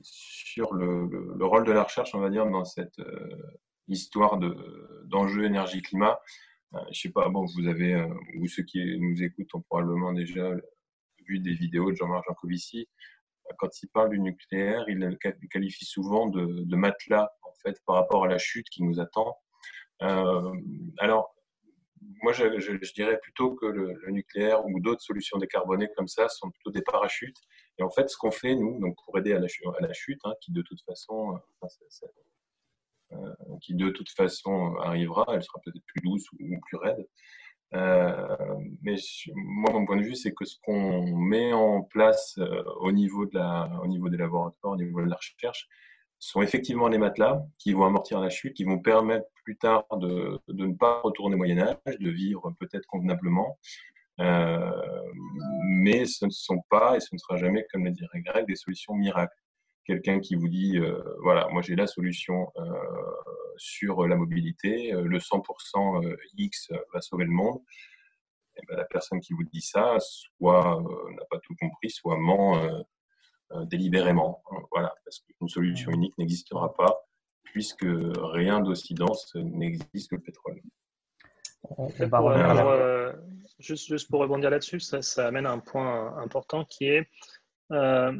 sur le, rôle de la recherche, on va dire, dans cette, histoire d'enjeux énergie-climat. Euh, je sais pas, bon, vous avez, euh, ou ceux qui nous écoutent ont probablement déjà vu des vidéos de Jean-Marc Jancovici. Quand il parle du nucléaire, il le qualifie souvent de, matelas, en fait, par rapport à la chute qui nous attend. Euh, alors, moi, je, dirais plutôt que le, nucléaire ou d'autres solutions décarbonées comme ça sont plutôt des parachutes. Et en fait, ce qu'on fait, nous, donc pour aider à la, chute, hein, qui de toute façon, euh, qui de toute façon arrivera. Elle sera peut-être plus douce ou, plus raide. Euh, mais moi, mon point de vue, c'est que ce qu'on met en place euh, au, niveau de la, au niveau des laboratoires, au niveau de la recherche, sont effectivement les matelas qui vont amortir la chute, qui vont permettre plus tard de, de ne pas retourner au Moyen Âge, de vivre peut-être convenablement. Euh, mais ce ne sont pas et ce ne sera jamais, comme le dirait Greg, des solutions miracles. Quelqu'un qui vous dit, euh, voilà, moi j'ai la solution euh, sur la mobilité, le 100% X va sauver le monde. Et eh ben, la personne qui vous dit ça, soit n'a pas tout compris, soit ment délibérément. Voilà, parce qu'une solution unique n'existera pas, puisque rien d'aussi dense n'existe que le pétrole. Euh, juste, juste, pour rebondir là-dessus, ça, ça, amène à un point important qui est euh,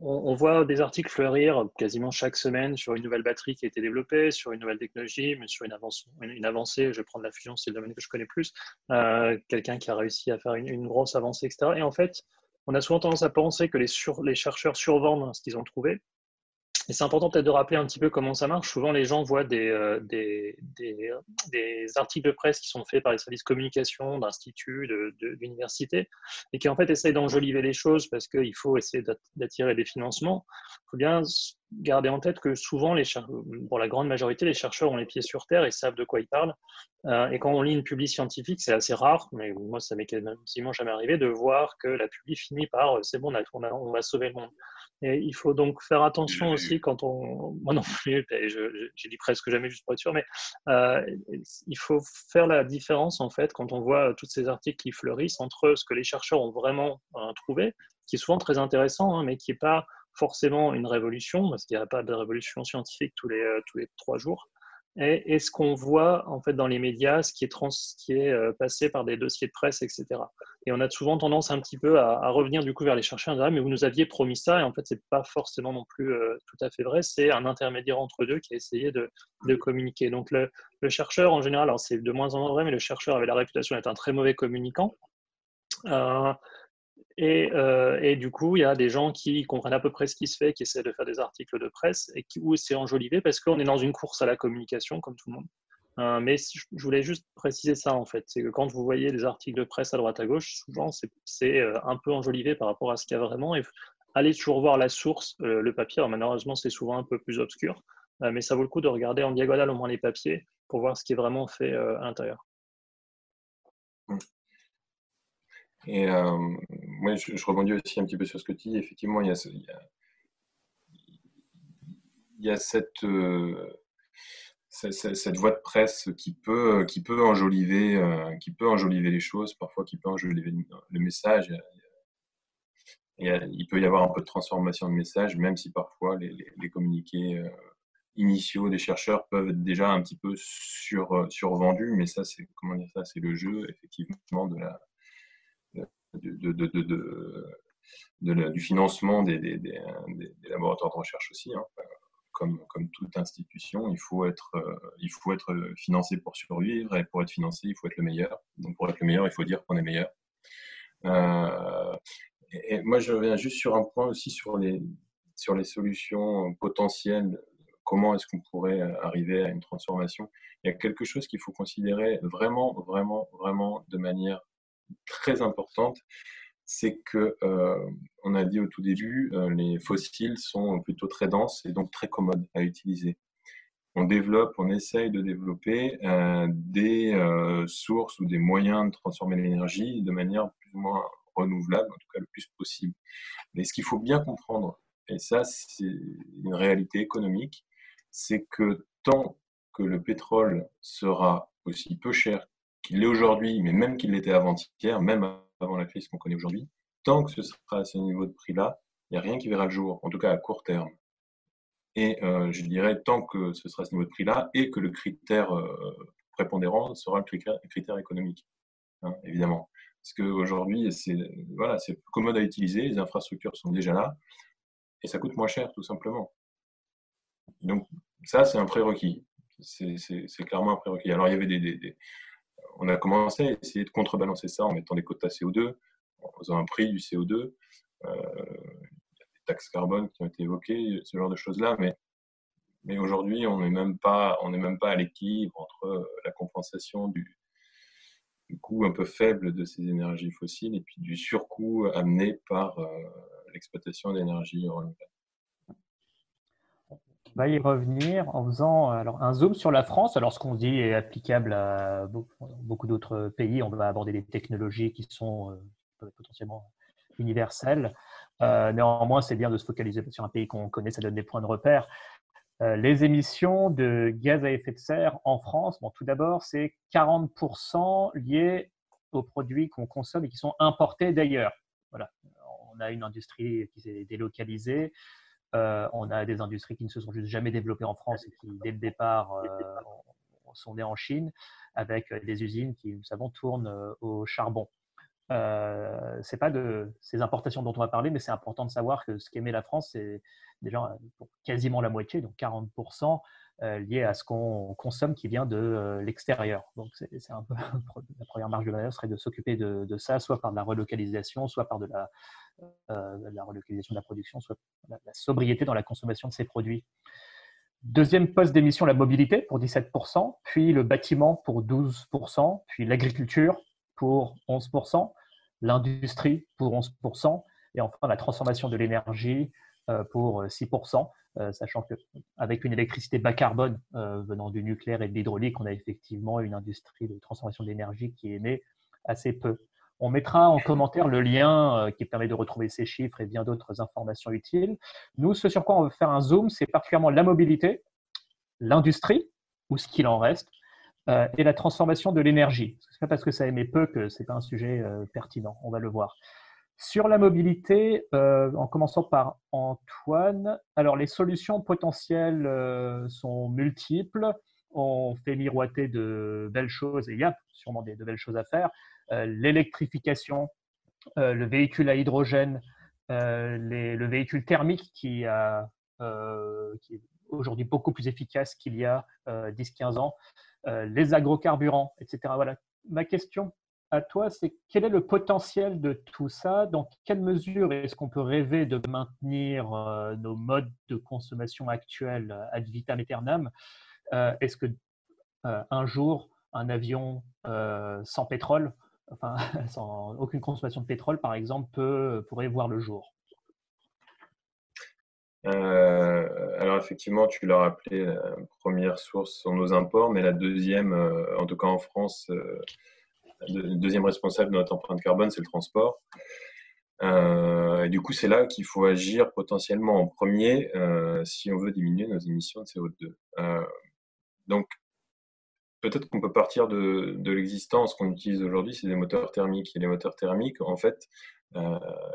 on, voit des articles fleurir quasiment chaque semaine sur une nouvelle batterie qui a été développée, sur une nouvelle technologie, mais sur une, avancée. Je vais prendre la fusion, c'est le domaine que je connais plus. Euh, quelqu'un qui a réussi à faire une, grosse avancée, etc. Et en fait, on a souvent tendance à penser que les, les chercheurs survendent ce qu'ils ont trouvé. Et c'est important peut-être de rappeler un petit peu comment ça marche. Souvent, les gens voient des, euh, articles de presse qui sont faits par les services communication d'instituts, d'universités, et qui en fait essayent d'enjoliver les choses parce qu'il faut essayer d'attirer des financements. Garder en tête que souvent, les pour la grande majorité, les chercheurs ont les pieds sur terre et savent de quoi ils parlent. Euh, et quand on lit une publi scientifique, c'est assez rare, mais moi, ça m'est quasiment jamais arrivé de voir que la publi finit par c'est bon, on, on va sauver le monde. Et il faut donc faire attention aussi quand on. Moi non plus, j'ai dit presque jamais juste pour être sûr, mais euh, il faut faire la différence en fait quand on voit tous ces articles qui fleurissent entre ce que les chercheurs ont vraiment euh, trouvé, qui est souvent très intéressant, hein, mais qui n'est pas forcément une révolution, parce qu'il n'y a pas de révolution scientifique tous les, euh, tous les trois jours, et, ce qu'on voit en fait dans les médias, ce qui est, trans, qui est euh, passé par des dossiers de presse, etc. Et on a souvent tendance un petit peu à, revenir du coup vers les chercheurs, et dire, mais vous nous aviez promis ça, et en fait c'est pas forcément non plus euh, tout à fait vrai. C'est un intermédiaire entre deux qui a essayé de, communiquer. Donc le, chercheur en général, alors c'est de moins en moins vrai, mais le chercheur avait la réputation d'être un très mauvais communicant. Euh, et, du coup, il y a des gens qui comprennent à peu près ce qui se fait, qui essaient de faire des articles de presse, et qui, où c'est enjolivé parce qu'on est dans une course à la communication, comme tout le monde. Euh, mais je voulais juste préciser ça, en fait. C'est que quand vous voyez des articles de presse à droite à gauche, souvent, c'est euh, un peu enjolivé par rapport à ce qu'il y a vraiment. Et allez toujours voir la source, le papier. malheureusement, c'est souvent un peu plus obscur, mais ça vaut le coup de regarder en diagonale au moins les papiers pour voir ce qui est vraiment fait à l'intérieur. Et euh, moi, je, rebondis aussi un petit peu sur ce que tu dis. Effectivement, il y a, cette, euh, voie de presse qui peut, qui peut enjoliver, euh, qui peut enjoliver les choses, parfois qui peut enjoliver le message. Il, peut y avoir un peu de transformation de message, même si parfois les, communiqués euh, initiaux des chercheurs peuvent être déjà un petit peu sur, survendus, mais ça, c'est ça, c'est le jeu effectivement de la du financement des, laboratoires de recherche aussi. Hein. Comme, comme, toute institution, il faut, être, euh, il faut être financé pour survivre et pour être financé, il faut être le meilleur. Donc pour être le meilleur, il faut dire qu'on est meilleur. Euh, et, moi, je reviens juste sur un point aussi sur les, sur les solutions potentielles. Comment est-ce qu'on pourrait arriver à une transformation? Il y a quelque chose qu'il faut considérer vraiment, vraiment, vraiment de manière très importante, c'est que euh, on a dit au tout début, euh, les fossiles sont plutôt très denses et donc très commodes à utiliser. On développe, on essaye de développer euh, des sources ou des moyens de transformer l'énergie de manière plus ou moins renouvelable, en tout cas le plus possible. Mais ce qu'il faut bien comprendre, et ça c'est une réalité économique, c'est que tant que le pétrole sera aussi peu cher qu'il l'est aujourd'hui, mais même qu'il l'était avant-hier, même avant la crise qu'on connaît aujourd'hui, tant que ce sera à ce niveau de prix-là, il n'y a rien qui verra le jour, en tout cas à court terme. Et euh, je dirais tant que ce sera à ce niveau de prix-là et que le critère euh, prépondérant sera le critère, économique, hein, évidemment. Parce qu'aujourd'hui, c'est voilà, plus commode à utiliser, les infrastructures sont déjà là, et ça coûte moins cher, tout simplement. Donc ça, c'est un prérequis. C'est clairement un prérequis. Alors, il y avait des, on a commencé à essayer de contrebalancer ça en mettant des quotas CO2, en faisant un prix du CO2. Euh, y a des taxes carbone qui ont été évoquées, ce genre de choses-là, mais, mais aujourd'hui, on n'est même pas, même pas à l'équilibre entre euh, la compensation du, coût un peu faible de ces énergies fossiles et puis du surcoût amené par euh, l'exploitation d'énergie renouvelables. Va y revenir en faisant alors, un zoom sur la France. Alors, ce qu'on dit est applicable à beaucoup d'autres pays. On va aborder des technologies qui sont potentiellement universelles. néanmoins, c'est bien de se focaliser sur un pays qu'on connaît, ça donne des points de repère. les émissions de gaz à effet de serre en France, bon, tout d'abord, c'est 40% liés aux produits qu'on consomme et qui sont importés d'ailleurs. Voilà. On a une industrie qui s'est délocalisée. Euh, on a des industries qui ne se sont juste jamais développées en France et qui, dès le départ, euh, sont nées en Chine, avec des usines qui, nous savons, tournent euh, au charbon. Euh, c'est pas de ces importations dont on va parler, mais c'est important de savoir que ce qu'émet la France, c'est déjà quasiment la moitié, donc 40%, euh, lié à ce qu'on consomme qui vient de euh, l'extérieur. Donc, c'est un peu la première marge de manœuvre serait de s'occuper de, ça, soit par de la relocalisation, soit par de la, euh, la relocalisation de la production, soit la, la, sobriété dans la consommation de ces produits. Deuxième poste d'émission, la mobilité pour 17%, puis le bâtiment pour 12%, puis l'agriculture pour 11%, l'industrie pour 11%, et enfin la transformation de l'énergie pour 6%. Euh, sachant qu'avec une électricité bas carbone euh, venant du nucléaire et de l'hydraulique, on a effectivement une industrie de transformation d'énergie qui émet assez peu. On mettra en commentaire le lien euh, qui permet de retrouver ces chiffres et bien d'autres informations utiles. Nous, ce sur quoi on veut faire un zoom, c'est particulièrement la mobilité, l'industrie, ou ce qu'il en reste, et la transformation de l'énergie. Ce n'est pas parce que ça émet peu que ce n'est pas un sujet pertinent, on va le voir. Sur la mobilité, euh, en commençant par Antoine, alors les solutions potentielles euh, sont multiples. On fait miroiter de belles choses et il y a sûrement des, de belles choses à faire. Euh, l'électrification, le véhicule à hydrogène, le véhicule thermique qui, qui est aujourd'hui beaucoup plus efficace qu'il y a 10-15 ans, les agrocarburants, etc. Voilà. Ma question à toi, c'est quel est le potentiel de tout ça? Dans quelle mesure est-ce qu'on peut rêver de maintenir euh, nos modes de consommation actuels euh, ad vitam aeternam? Euh, Est-ce que un jour, un avion sans pétrole, enfin sans aucune consommation de pétrole, par exemple, peut, pourrait voir le jour? Alors effectivement, tu l'as rappelé, première source sont nos imports, mais la deuxième, en tout cas en France, le deuxième responsable de notre empreinte carbone, c'est le transport. Euh, et du coup, c'est là qu'il faut agir potentiellement en premier euh, si on veut diminuer nos émissions de CO2. Euh, donc, peut-être qu'on peut partir de, de l'existence qu'on utilise aujourd'hui, c'est des moteurs thermiques. Et les moteurs thermiques, en fait,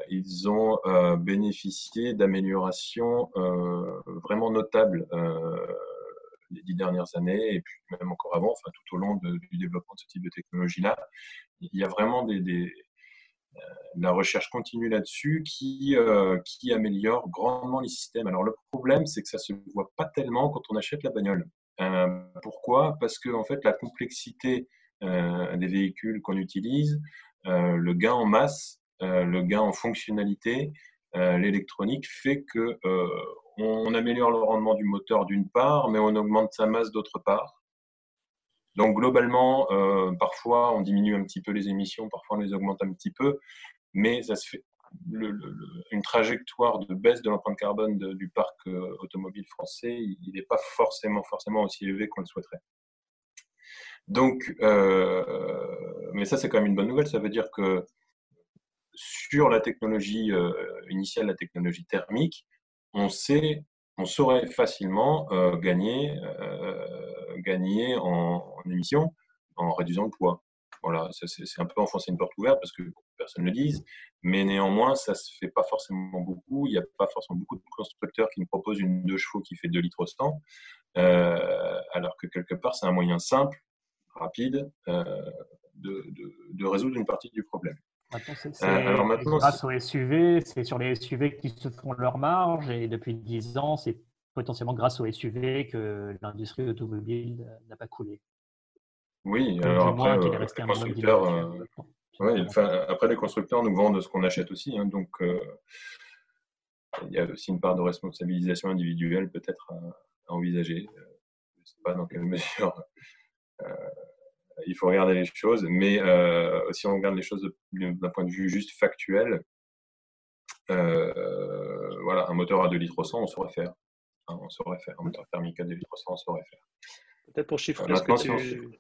ils ont bénéficié d'améliorations vraiment notables les dix dernières années et puis même encore avant, tout au long du développement de ce type de technologie-là. Il y a vraiment des, euh, la recherche continue là-dessus qui, euh, qui améliore grandement les systèmes. Alors le problème, c'est que ça se voit pas tellement quand on achète la bagnole. Euh, pourquoi? Parce que en fait, la complexité des véhicules qu'on utilise, le gain en masse, le gain en fonctionnalité, l'électronique fait que on améliore le rendement du moteur d'une part, mais on augmente sa masse d'autre part. Donc globalement, euh, parfois on diminue un petit peu les émissions, parfois on les augmente un petit peu, mais ça se fait. une trajectoire de baisse de l'empreinte carbone du parc euh, automobile français, il n'est pas forcément, aussi élevé qu'on le souhaiterait. Donc, euh, mais ça c'est quand même une bonne nouvelle, ça veut dire que sur la technologie initiale, la technologie thermique, on sait, on saurait facilement euh, gagner, euh, gagner en, émissions en réduisant le poids. Voilà, c'est un peu enfoncer une porte ouverte parce que personne ne le dise, mais néanmoins, ça se fait pas forcément beaucoup. Il n'y a pas forcément beaucoup de constructeurs qui nous proposent une 2 chevaux qui fait 2 litres au 100, euh, alors que quelque part, c'est un moyen simple, rapide, de résoudre une partie du problème. C'est euh, grâce aux SUV, c'est sur les SUV qui se font leur marge et depuis 10 ans, c'est potentiellement grâce aux SUV que l'industrie automobile n'a pas coulé. Oui, alors après, euh, les constructeurs, euh, après, les constructeurs nous vendent ce qu'on achète aussi, hein, donc il y a aussi une part de responsabilisation individuelle peut-être à, envisager. je ne sais pas dans quelle mesure il faut regarder les choses. Mais euh, si on regarde les choses d'un point de vue juste factuel, euh, voilà, un moteur à 2 litres au 100, on saurait faire. Hein, on saurait faire. En moteur thermique à 2 litres 100, on saurait faire. Peut-être pour chiffrer ce que tu...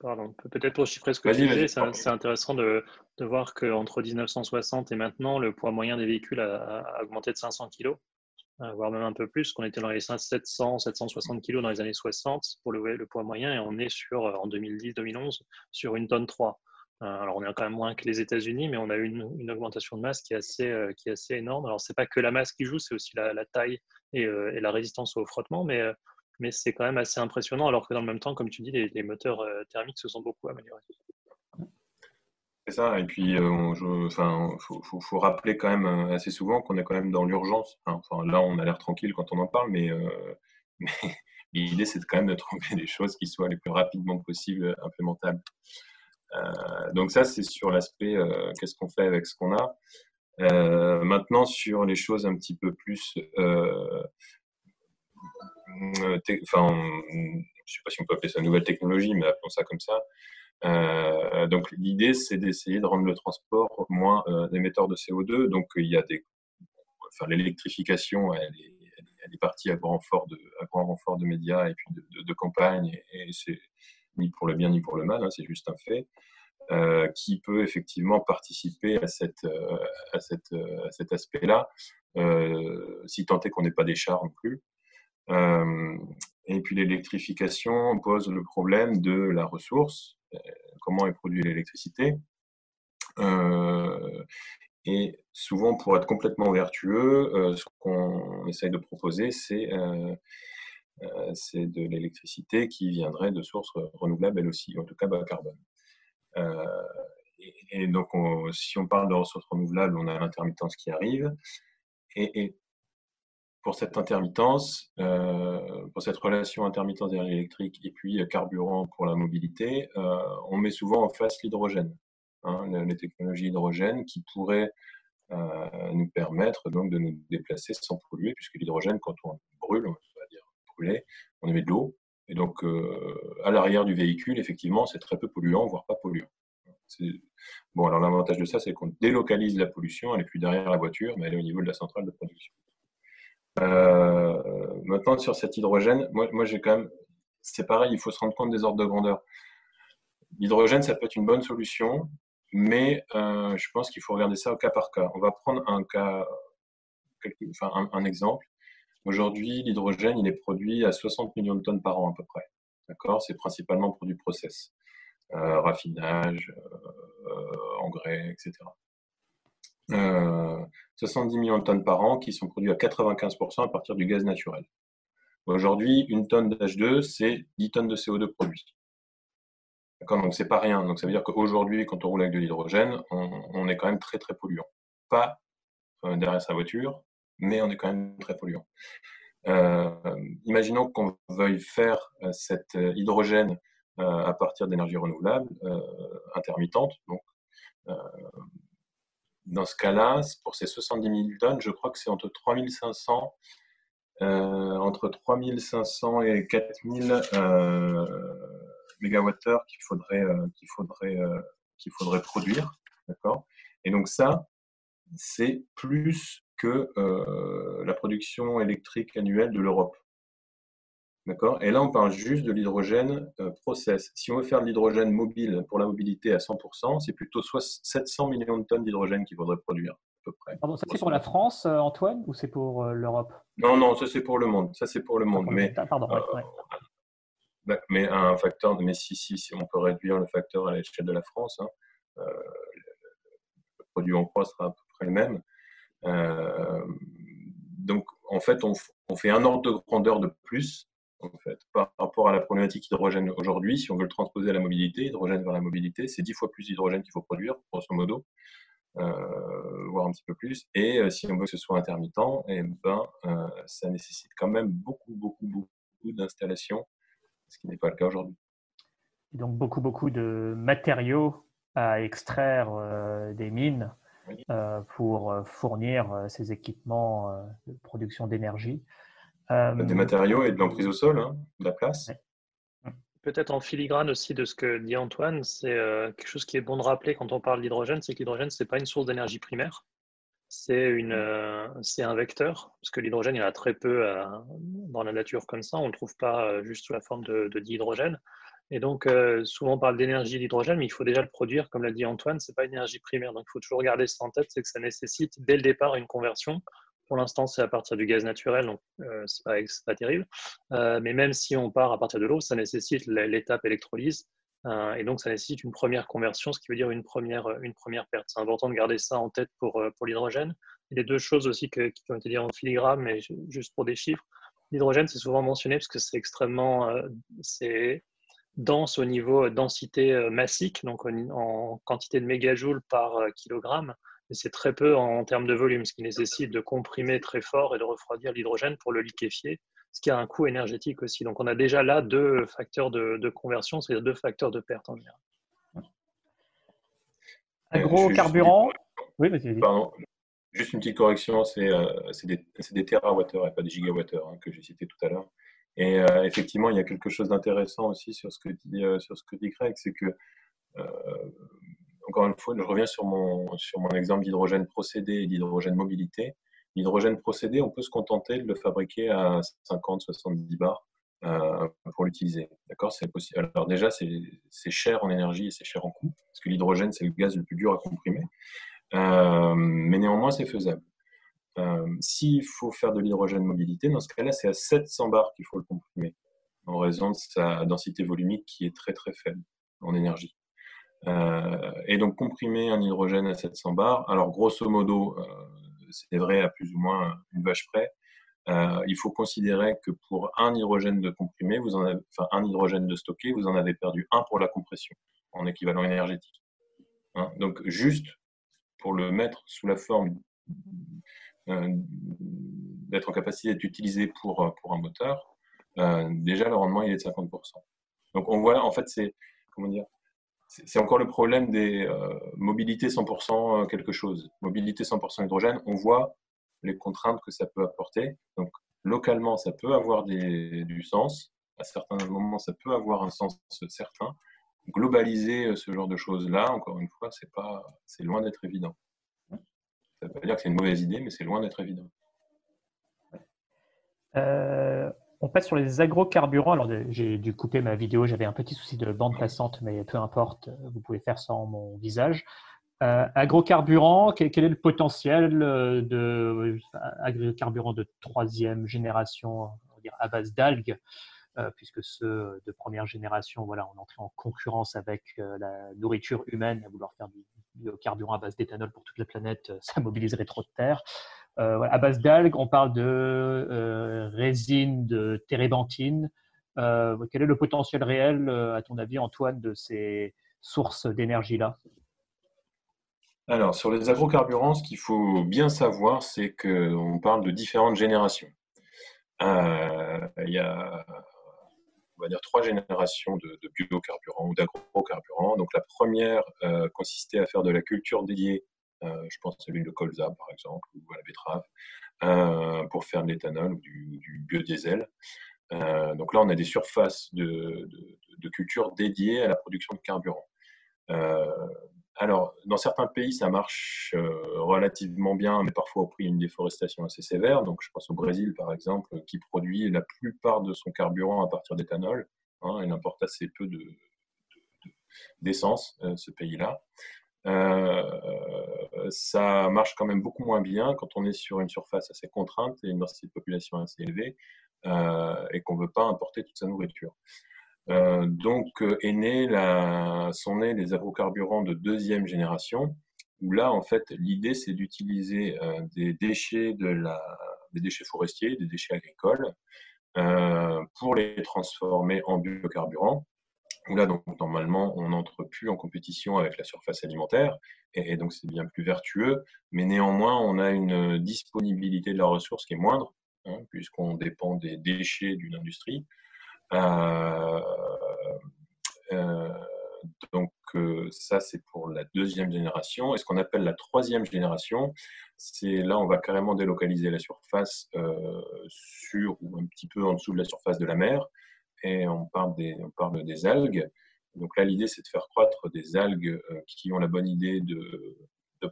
Pardon. Peut-être pour chiffrer ce que tu dis, c'est intéressant de, de voir qu'entre 1960 et maintenant, le poids moyen des véhicules a, augmenté de 500 kg, euh, voire même un peu plus, qu'on était dans les 700, 760 kg dans les années 60 pour le, poids moyen, et on est sur, en 2010-2011 sur une tonne 3. Euh, alors, on est quand même moins que les États-Unis, mais on a une, une augmentation de masse qui est assez, euh, qui est assez énorme. Alors, c'est pas que la masse qui joue, c'est aussi la, taille et, la résistance au frottement, mais c'est quand même assez impressionnant, alors que dans le même temps, comme tu dis, les, moteurs euh, thermiques se sont beaucoup améliorés. C'est ça, et puis il euh, faut, rappeler quand même euh, assez souvent qu'on est quand même dans l'urgence. Enfin, là, on a l'air tranquille quand on en parle, mais, l'idée, c'est quand même de trouver des choses qui soient les plus rapidement possible implémentables. donc ça, c'est sur l'aspect qu'est-ce qu'on fait avec ce qu'on a. maintenant, sur les choses un petit peu plus euh, enfin, je ne sais pas si on peut appeler ça nouvelle technologie, mais appelons ça comme ça. Euh, donc l'idée, c'est d'essayer de rendre le transport moins euh, émetteur de CO2. Donc il y a des, enfin l'électrification, elle est, partie à grand renfort de, à grand renfort de médias et puis de, de, campagne, et, c'est ni pour le bien ni pour le mal, hein, c'est juste un fait. Euh, qui peut effectivement participer à, cette, à, cette, à cet aspect-là, si tant est qu'on n'ait pas des chars non plus. Et puis l'électrification pose le problème de la ressource, euh, comment est produite l'électricité. Euh, et souvent, pour être complètement vertueux, ce qu'on essaye de proposer, c'est de l'électricité qui viendrait de sources renouvelables, elle aussi, en tout cas bas carbone. et, donc, si on parle de ressources renouvelables, on a l'intermittence qui arrive. Et, pour cette intermittence, euh, pour cette relation intermittence électrique et puis euh, carburant pour la mobilité, euh, on met souvent en face l'hydrogène, hein, les technologies hydrogène qui pourraient nous permettre donc de nous déplacer sans polluer, puisque l'hydrogène, quand on brûle, on va dire brûler, on émet de l'eau, et donc à l'arrière du véhicule, effectivement, c'est très peu polluant, voire pas polluant. Bon, alors l'avantage de ça, c'est qu'on délocalise la pollution, elle n'est plus derrière la voiture, mais elle est au niveau de la centrale de production. Euh, maintenant, sur cet hydrogène, moi, j'ai quand même, c'est pareil, il faut se rendre compte des ordres de grandeur. L'hydrogène, ça peut être une bonne solution, mais euh, je pense qu'il faut regarder ça au cas par cas. On va prendre un cas, enfin, un, exemple. Aujourd'hui, l'hydrogène, il est produit à 60 millions de tonnes par an à peu près. D'accord? C'est principalement pour du process, euh, raffinage, engrais, etc. 70 millions de tonnes par an qui sont produits à 95% à partir du gaz naturel. Aujourd'hui, une tonne d'H2, c'est 10 tonnes de CO2 produit. D'accord? Donc, c'est pas rien. Donc, ça veut dire qu'aujourd'hui, quand on roule avec de l'hydrogène, on, est quand même très, très polluant. Pas euh, derrière sa voiture, mais on est quand même très polluant. Euh, imaginons qu'on veuille faire euh, cet hydrogène à partir d'énergie renouvelable intermittente, donc dans ce cas-là, pour ces 70 000 tonnes, je crois que c'est entre 3500, euh, entre 3500 et 4000 euh, mégawattheures qu'il faudrait, euh, qu'il faudrait, euh, qu'il faudrait produire. D'accord? Et donc ça, c'est plus que la production électrique annuelle de l'Europe. D'accord? Et là, on parle juste de l'hydrogène euh, process. Si on veut faire de l'hydrogène mobile pour la mobilité à 100%, c'est plutôt soit 700 millions de tonnes d'hydrogène qu'il faudrait produire, à peu près. Pardon, ça c'est pour la France, euh, Antoine, ou c'est pour euh, l'Europe? Non, non, ça c'est pour le monde. Ça c'est pour le monde. Mais, pardon, mais un facteur, mais si, si, si on peut réduire le facteur à l'échelle de la France, hein, le produit en croix sera à peu près le même. donc, en fait, on, on fait un ordre de grandeur de plus en fait, par rapport à la problématique hydrogène aujourd'hui, si on veut le transposer à la mobilité, hydrogène vers la mobilité, c'est 10 fois plus d'hydrogène qu'il faut produire, grosso modo, euh, voire un petit peu plus. Et euh, si on veut que ce soit intermittent, et eh ben, euh, ça nécessite quand même beaucoup, beaucoup, beaucoup d'installations, ce qui n'est pas le cas aujourd'hui. Donc beaucoup, beaucoup de matériaux à extraire des mines pour fournir ces équipements de production d'énergie. Euh, des matériaux et de l'emprise au sol, hein, de la place. Peut-être en filigrane aussi de ce que dit Antoine, c'est euh, quelque chose qui est bon de rappeler quand on parle d'hydrogène, c'est que l'hydrogène, ce n'est pas une source d'énergie primaire. c'est un vecteur, parce que l'hydrogène, il y en a très peu dans la nature comme ça. On ne le trouve pas juste sous la forme de, de dihydrogène. Et donc, souvent on parle d'énergie d'hydrogène, mais il faut déjà le produire. Comme l'a dit Antoine, ce n'est pas une énergie primaire. Donc, il faut toujours garder ça en tête, c'est que ça nécessite dès le départ une conversion. Pour l'instant, c'est à partir du gaz naturel, donc euh, ce n'est pas, terrible. mais même si on part à partir de l'eau, ça nécessite l'étape électrolyse. Euh, et donc, ça nécessite une première conversion, ce qui veut dire une première, une première perte. C'est important de garder ça en tête pour, euh, pour l'hydrogène. Y a deux choses aussi qui ont été dites en filigrane, mais juste pour des chiffres. L'hydrogène, c'est souvent mentionné parce que c'est extrêmement euh, c'est dense au niveau densité massique, donc en, quantité de mégajoules par kilogramme, mais c'est très peu en termes de volume, ce qui nécessite de comprimer très fort et de refroidir l'hydrogène pour le liquéfier ce qui a un coût énergétique aussi. Donc on a déjà là deux facteurs de, conversion, c'est-à-dire deux facteurs de perte en général. Agrocarburant Oui, vas-y. Pardon. Juste une petite correction, c'est euh, des, des terawattheures et pas des gigawattheures hein, que j'ai cité tout à l'heure. Et euh, effectivement, il y a quelque chose d'intéressant aussi sur ce que dit, euh, sur ce que dit Craig, c'est que, encore une fois, je reviens sur mon, sur mon exemple d'hydrogène procédé et d'hydrogène mobilité. L'hydrogène procédé, on peut se contenter de le fabriquer à 50-70 bars euh, pour l'utiliser. D'accord? Alors déjà, c'est cher en énergie et c'est cher en coût, parce que l'hydrogène, c'est le gaz le plus dur à comprimer. Euh, mais néanmoins, c'est faisable. Euh, s'il faut faire de l'hydrogène mobilité, dans ce cas-là, c'est à 700 bars qu'il faut le comprimer, en raison de sa densité volumique qui est très très faible en énergie. Et donc comprimer un hydrogène à 700 bars, alors grosso modo, c'est vrai à plus ou moins une vache près. Euh, il faut considérer que pour un hydrogène de comprimé, vous en avez, enfin un hydrogène de stocké, vous en avez perdu un pour la compression en équivalent énergétique. Hein, donc juste pour le mettre sous la forme euh, d'être en capacité d'être utilisé pour, pour un moteur, euh, déjà le rendement il est de 50%. Donc on voit en fait c'est comment dire c'est encore le problème des euh, mobilités 100% euh, quelque chose. Mobilité 100% hydrogène, on voit les contraintes que ça peut apporter. Donc, localement, ça peut avoir du sens. À certains moments, ça peut avoir un sens certain. Globaliser euh, ce genre de choses-là, encore une fois, c'est loin d'être évident. Ça ne veut pas dire que c'est une mauvaise idée, mais c'est loin d'être évident. On passe sur les agrocarburants. Alors, j'ai dû couper ma vidéo, j'avais un petit souci de bande passante, mais peu importe, vous pouvez faire sans mon visage. Euh, agrocarburants, quel, est le potentiel euh, de agrocarburants de troisième génération, à base d'algues, euh, puisque ceux de première génération, voilà, on entrait en concurrence avec la nourriture humaine, à vouloir faire du biocarburant à base d'éthanol pour toute la planète, ça mobiliserait trop de terre. Euh, à base d'algues, on parle de euh, résine de térébenthine. Euh, quel est le potentiel réel, à ton avis, Antoine, de ces sources d'énergie-là? Alors, sur les agrocarburants, ce qu'il faut bien savoir, c'est qu'on parle de différentes générations. il y a, on va dire, trois générations de, biocarburants ou d'agrocarburants. Donc, la première consistait à faire de la culture dédiée je pense à l'huile de colza par exemple, ou à la betterave, euh, pour faire de l'éthanol ou du, biodiesel. Euh, donc là, on a des surfaces de, culture dédiées à la production de carburant. alors, dans certains pays, ça marche relativement bien, mais parfois au prix d'une déforestation assez sévère. Donc, je pense au Brésil, par exemple, qui produit la plupart de son carburant à partir d'éthanol. Hein, il importe assez peu d'essence, ce pays-là. Euh, ça marche quand même beaucoup moins bien quand on est sur une surface assez contrainte et une densité de population assez élevée euh, et qu'on ne veut pas importer toute sa nourriture. Euh, donc est né la, sont nés les agrocarburants de deuxième génération, où là, en fait, l'idée, c'est d'utiliser des déchets de la, des déchets forestiers, des déchets agricoles, pour les transformer en biocarburants où là, donc, normalement, on n'entre plus en compétition avec la surface alimentaire, et, donc c'est bien plus vertueux, mais néanmoins, on a une disponibilité de la ressource qui est moindre, hein, puisqu'on dépend des déchets d'une industrie. Euh, euh, donc euh, ça, c'est pour la deuxième génération. Et ce qu'on appelle la troisième génération, c'est là, on va carrément délocaliser la surface sur ou un petit peu en dessous de la surface de la mer et on parle des, algues. Donc là, l'idée, c'est de faire croître des algues euh, qui ont la bonne idée de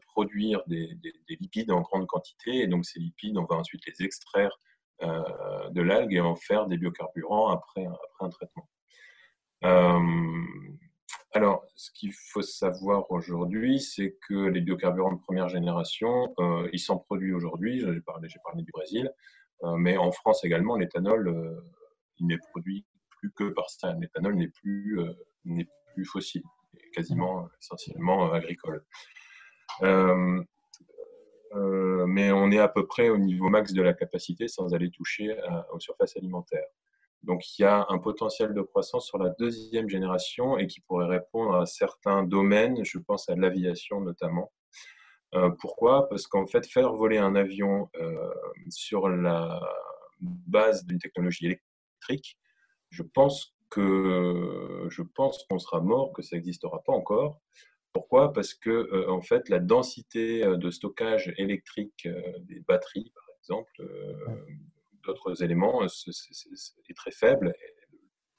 produire des, lipides en grande quantité. Et donc, ces lipides, on va ensuite les extraire de l'algue et en faire des biocarburants après, un traitement. Alors, ce qu'il faut savoir aujourd'hui, c'est que les biocarburants de première génération, euh, ils sont produits aujourd'hui. J'ai parlé, du Brésil, euh, mais en France également, l'éthanol, euh, il n'est produit plus que par ça. L'éthanol n'est plus, n'est plus fossile, quasiment essentiellement agricole. mais on est à peu près au niveau max de la capacité sans aller toucher aux surfaces alimentaires. Donc il y a un potentiel de croissance sur la deuxième génération et qui pourrait répondre à certains domaines, je pense à l'aviation notamment. Euh, pourquoi? Parce qu'en fait, faire voler un avion euh, sur la base d'une technologie électrique, je pense que je pense qu'on sera mort, que ça n'existera pas encore. Pourquoi? Parce que euh, en fait, la densité de stockage électrique des batteries, par exemple, d'autres éléments euh, est très faible.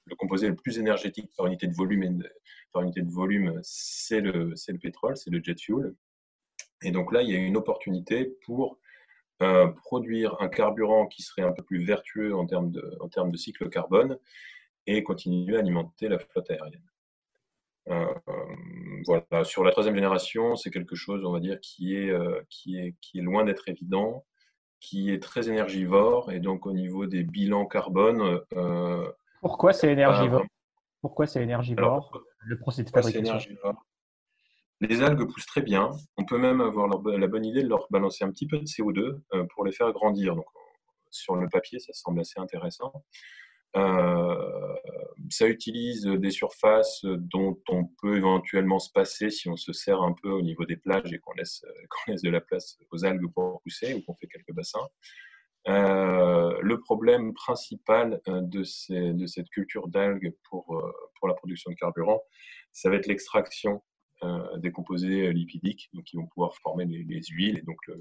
Le composé le plus énergétique par unité de volume, par unité de volume, c'est le, le pétrole, c'est le jet fuel. Et donc là, il y a une opportunité pour euh, produire un carburant qui serait un peu plus vertueux en termes de, en termes de cycle carbone et continuer à alimenter la flotte aérienne. Euh, voilà. Sur la troisième génération, c'est quelque chose, on va dire, qui est, qui est, qui est loin d'être évident qui est très énergivore et donc au niveau des bilans carbone. Euh, pourquoi c'est énergivore? Pourquoi c'est énergivore Le procédé de fabrication? Les algues poussent très bien. On peut même avoir la bonne idée de leur balancer un petit peu de CO2 euh, pour les faire grandir. Donc, sur le papier, ça semble assez intéressant. Euh, ça utilise des surfaces dont on peut éventuellement se passer si on se sert un peu au niveau des plages et qu'on laisse, laisse de la place aux algues pour pousser ou qu'on fait quelques bassins. Euh, le problème principal euh, de, de cette culture d'algues pour, pour la production de carburant, ça va être l'extraction des composés lipidiques donc qui vont pouvoir former les, huiles et donc le,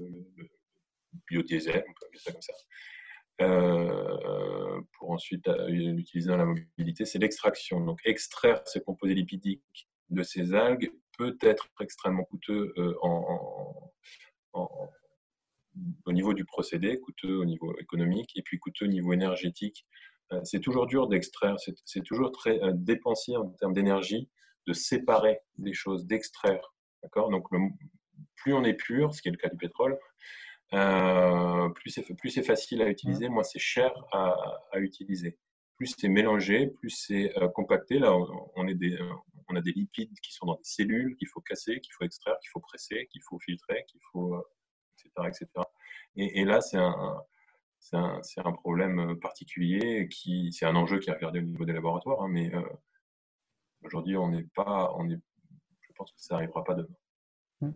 biodiesel, on peut appeler ça comme ça. Euh, pour ensuite euh, l'utiliser dans la mobilité, c'est l'extraction. Donc extraire ces composés lipidiques de ces algues peut être extrêmement coûteux euh, au niveau du procédé, coûteux au niveau économique et puis coûteux au niveau énergétique. c'est toujours dur d'extraire, c'est toujours très dépensier en termes d'énergie de séparer des choses, d'extraire. D'accord? Donc, plus on est pur, ce qui est le cas du pétrole, euh, plus c'est facile à utiliser, moins c'est cher à, à, utiliser. Plus c'est mélangé, plus c'est euh, compacté. Là, on, est des, on a des lipides qui sont dans des cellules qu'il faut casser, qu'il faut extraire, qu'il faut presser, qu'il faut filtrer, qu'il faut, etc., euh, etc. Et, et là, c'est un, c'est un, un, problème particulier qui, c'est un enjeu qui est regardé au niveau des laboratoires, hein, mais aujourd'hui, on n'est pas, on je pense que ça n'arrivera pas demain. Mmh.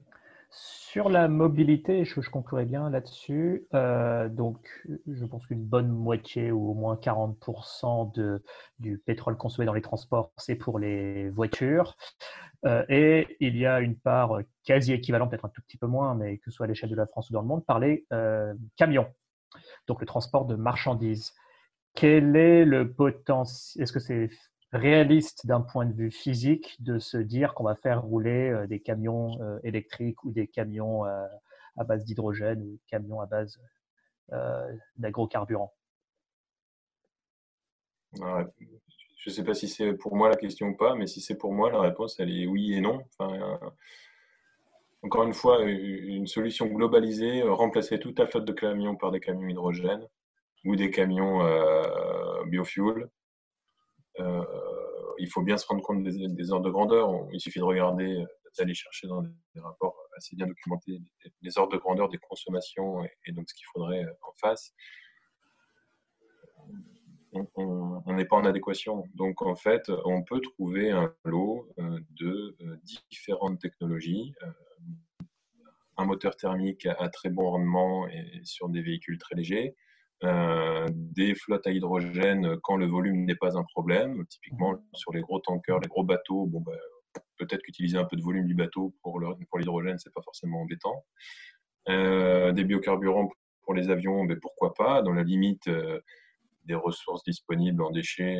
Sur la mobilité, je, je conclurai bien là-dessus. Euh, donc, je pense qu'une bonne moitié ou au moins 40% de, du pétrole consommé dans les transports, c'est pour les voitures. Euh, et il y a une part quasi équivalente, peut-être un tout petit peu moins, mais que ce soit à l'échelle de la France ou dans le monde, par les euh, camions. Donc, le transport de marchandises. Quel est le potentiel Est-ce que c'est réaliste d'un point de vue physique de se dire qu'on va faire rouler euh, des camions euh, électriques ou des camions euh, à base d'hydrogène ou des camions à base d'agrocarburant. Je ne sais pas si c'est pour moi la question ou pas, mais si c'est pour moi, la réponse elle est oui et non. encore une fois, une solution globalisée, remplacer toute la flotte de camions par des camions hydrogène ou des camions biofuel, il faut bien se rendre compte des, ordres de grandeur. il suffit de regarder, euh, d'aller chercher dans des rapports assez bien documentés les, ordres de grandeur des consommations et, donc ce qu'il faudrait euh, en face on n'est pas en adéquation. Donc, en fait, on peut trouver un lot de différentes technologies. Un moteur thermique à très bon rendement et sur des véhicules très légers. Euh, des flottes à hydrogène quand le volume n'est pas un problème. Typiquement, mhm. sur les gros tankers, les gros bateaux, bon, bah, peut-être qu'utiliser un peu de volume du bateau pour l'hydrogène, ce n'est pas forcément embêtant. Euh, des biocarburants pour les avions, mais pourquoi pas, dans la limite euh, des ressources disponibles en déchets,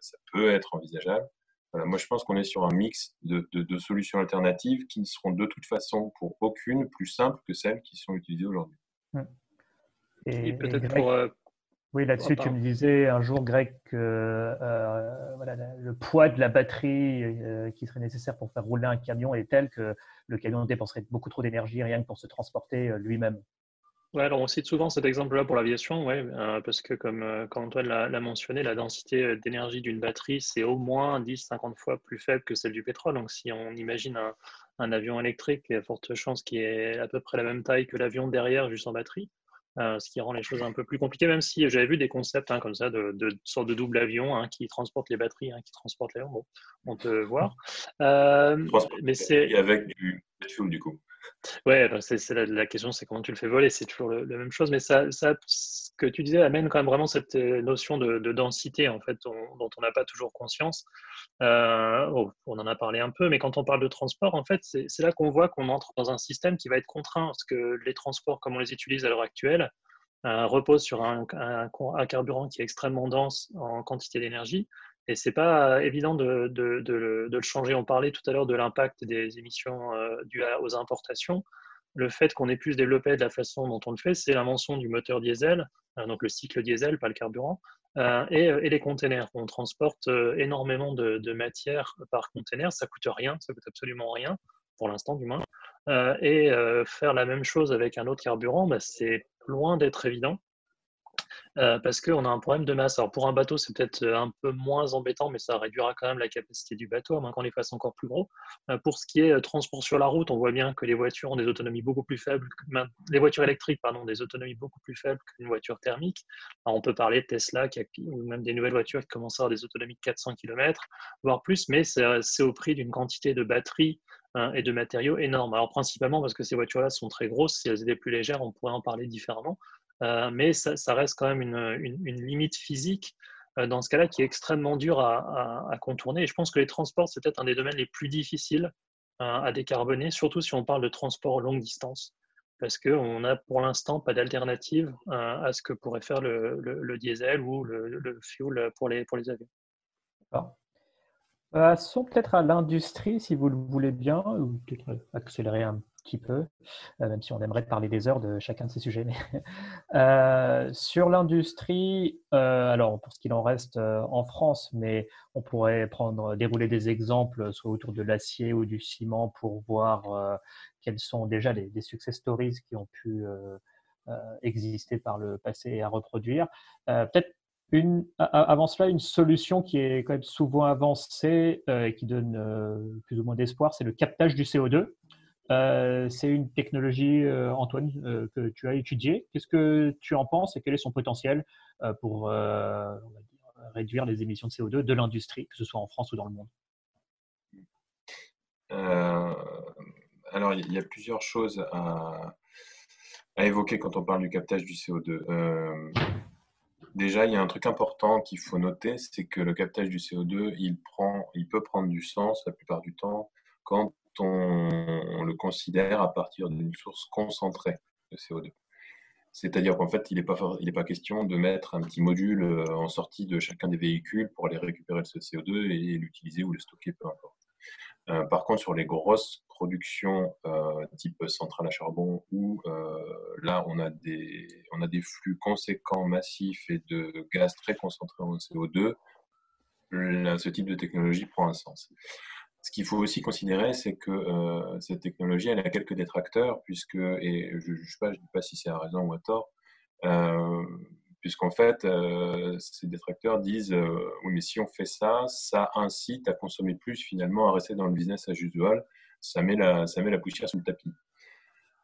ça peut être envisageable. moi, je pense qu'on est sur un mix de, solutions alternatives qui ne seront de toute façon pour aucune plus simples que celles qui sont utilisées aujourd'hui. Et, peut-être pour. Euh, oui, là-dessus, tu me disais un jour, Greg, que euh, le poids de la batterie euh, qui serait nécessaire pour faire rouler un camion est tel que le camion dépenserait beaucoup trop d'énergie rien que pour se transporter lui-même. Ouais, alors on cite souvent cet exemple-là pour l'aviation, ouais, euh, parce que comme, euh, Antoine l'a mentionné, la densité d'énergie d'une batterie, c'est au moins 10-50 fois plus faible que celle du pétrole. Donc si on imagine un, avion électrique, il y a forte chance qu'il ait à peu près la même taille que l'avion derrière, juste en batterie. Ce qui rend les choses un peu plus compliquées, même si j'avais vu des concepts hein, comme ça, de, de, sorte de double avion hein, qui transporte les batteries, hein, qui transporte l'avion. Bon, on peut voir. mais c'est avec du du coup. Ouais, c'est la, question, c'est comment tu le fais voler, c'est toujours la même chose, mais ça, ce que tu disais amène quand même vraiment cette euh, notion de, densité en fait, dont on n'a pas toujours conscience. Euh, oh, on en a parlé un peu, mais quand on parle de transport, en fait, c'est là qu'on voit qu'on entre dans un système qui va être contraint, parce que les transports, comme on les utilise à l'heure actuelle, euh, reposent sur un, carburant qui est extrêmement dense en quantité d'énergie. Et c'est pas évident de, de, de, le changer. On parlait tout à l'heure de l'impact des émissions euh, dues aux importations. Le fait qu'on ait pu se développer de la façon dont on le fait, c'est l'invention du moteur diesel, euh, donc le cycle diesel, pas le carburant, euh, et, et, les containers. On transporte énormément de, matière par container, ça coûte rien, ça coûte absolument rien, pour l'instant du moins. et faire la même chose avec un autre carburant, bah, c'est loin d'être évident. Euh, parce qu'on a un problème de masse. Alors pour un bateau, c'est peut-être euh, un peu moins embêtant, mais ça réduira quand même la capacité du bateau, à moins qu'on les fasse encore plus gros. Euh, pour ce qui est transport sur la route, on voit bien que les voitures ont des autonomies beaucoup plus faibles, les voitures électriques, pardon, des autonomies beaucoup plus faibles qu'une voiture thermique. on peut parler de Tesla qui ou même des nouvelles voitures qui commencent à avoir des autonomies de 400 km, voire plus, mais c'est au prix d'une quantité de batterie hein, et de matériaux énorme. Alors principalement parce que ces voitures-là sont très grosses, si elles étaient plus légères, on pourrait en parler différemment. Euh, mais ça, reste quand même une, limite physique euh, dans ce cas-là qui est extrêmement dur à, contourner. Je pense que les transports, c'est peut-être un des domaines les plus difficiles euh, à décarboner, surtout si on parle de transport longue distance, parce qu'on n'a pour l'instant pas d'alternative à ce que pourrait faire le, diesel ou le, fuel pour les, avions. Passons peut-être à l'industrie, si vous le voulez bien, ou peut-être accélérer un petit peu, euh, même si on aimerait parler des heures de chacun de ces sujets. Mais euh, sur l'industrie, euh, alors pour ce qu'il en reste en France, mais on pourrait prendre, dérouler des exemples, soit autour de l'acier ou du ciment, pour voir quels sont déjà les, success stories qui ont pu exister par le passé et à reproduire. Peut-être une, avant cela, une solution qui est quand même souvent avancée et qui donne plus ou moins d'espoir, c'est le captage du CO2. Euh, c'est une technologie, euh, Antoine, euh, que tu as étudiée. Qu'est-ce que tu en penses et quel est son potentiel pour réduire les émissions de CO2 de l'industrie, que ce soit en France ou dans le monde? Alors, il y a plusieurs choses à, évoquer quand on parle du captage du CO2. Déjà, il y a un truc important qu'il faut noter, c'est que le captage du CO2, il, prend, il peut prendre du sens la plupart du temps quand on, le considère à partir d'une source concentrée de CO2. C'est-à-dire qu'en fait, il n'est pas, question de mettre un petit module euh, en sortie de chacun des véhicules pour aller récupérer ce CO2 et l'utiliser ou le stocker, peu importe. Euh, par contre, sur les grosses productions euh, type centrale à charbon, où là, on a, des, on a des flux conséquents, massifs et de gaz très concentrés en CO2, ce type de technologie prend un sens. Ce qu'il faut aussi considérer, c'est que euh, cette technologie, elle a quelques détracteurs, puisque, et je ne sais pas, je dis pas si c'est à raison ou à tort, euh, puisqu'en fait, euh, ces détracteurs disent oui, mais si on fait ça, ça incite à consommer plus, finalement, à rester dans le business as usual, ça met la, ça met la poussière sous le tapis.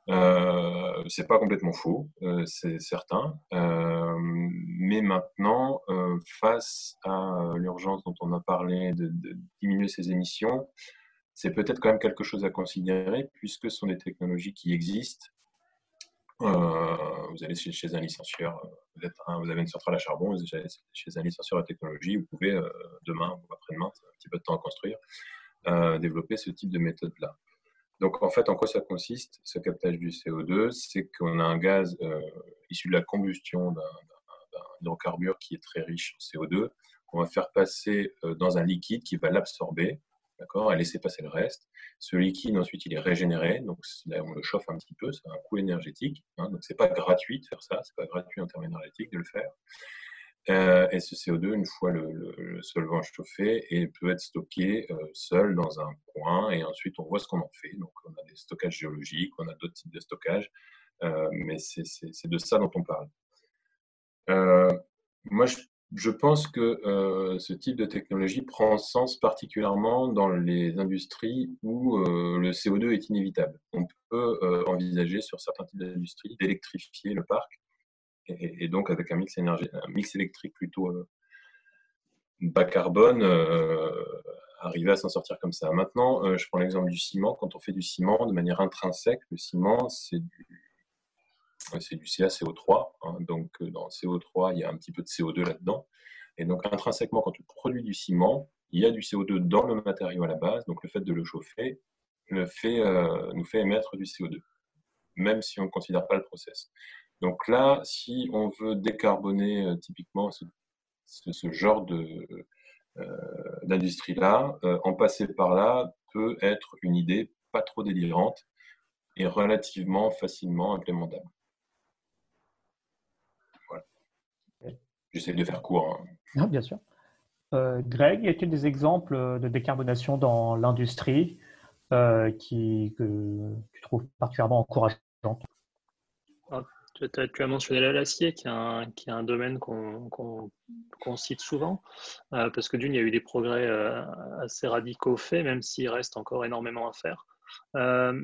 Euh, c'est pas complètement faux, euh, c'est certain. Euh, mais maintenant, euh, face à l'urgence dont on a parlé de, de diminuer ces émissions, c'est peut-être quand même quelque chose à considérer puisque ce sont des technologies qui existent. vous allez chez, un licencieur, vous, avez une centrale à charbon, vous allez chez un licencieur à technologie, vous pouvez demain ou après-demain, c'est un petit peu de temps à construire, développer ce type de méthode-là. Donc, en fait, en quoi ça consiste, ce captage du CO2 C'est qu'on a un gaz euh, issu de la combustion d'un hydrocarbure qui est très riche en CO2 on va faire passer dans un liquide qui va l'absorber, d'accord, et laisser passer le reste. Ce liquide, ensuite, il est régénéré, donc on le chauffe un petit peu, c'est un coût énergétique, hein, donc c'est pas gratuit de faire ça, c'est pas gratuit en termes énergétiques de le faire. Euh, et ce CO2, une fois le, solvant chauffé, et peut être stocké euh, seul dans un coin, et ensuite on voit ce qu'on en fait. Donc on a des stockages géologiques, on a d'autres types de stockage, euh, mais c'est de ça dont on parle. moi, je, je, pense que ce type de technologie prend sens particulièrement dans les industries où le CO2 est inévitable. On peut envisager sur certains types d'industries d'électrifier le parc et, donc avec un mix, énergie, un mix électrique plutôt euh, bas carbone, euh, arriver à s'en sortir comme ça. Maintenant, euh, je prends l'exemple du ciment. Quand on fait du ciment de manière intrinsèque, le ciment, c'est du, c'est du CaCO3. Hein. donc dans CO3, il y a un petit peu de CO2 là-dedans. Et donc intrinsèquement, quand on produit du ciment, il y a du CO2 dans le matériau à la base. Donc le fait de le chauffer le fait, nous fait émettre du CO2, même si on ne considère pas le process. Donc là, si on veut décarboner euh, typiquement ce, genre euh, d'industrie-là, euh, en passer par là peut être une idée pas trop délirante et relativement facilement implémentable. Voilà. J'essaie de faire court. Hein. Non, bien sûr. Greg, y a-t-il des exemples de décarbonation dans l'industrie qui, que tu trouves particulièrement encourageants tu as mentionné l'acier, qui, est un domaine qu'on cite souvent, euh, parce que d'une, il y a eu des progrès euh, assez radicaux faits, même s'il reste encore énormément à faire. Euh,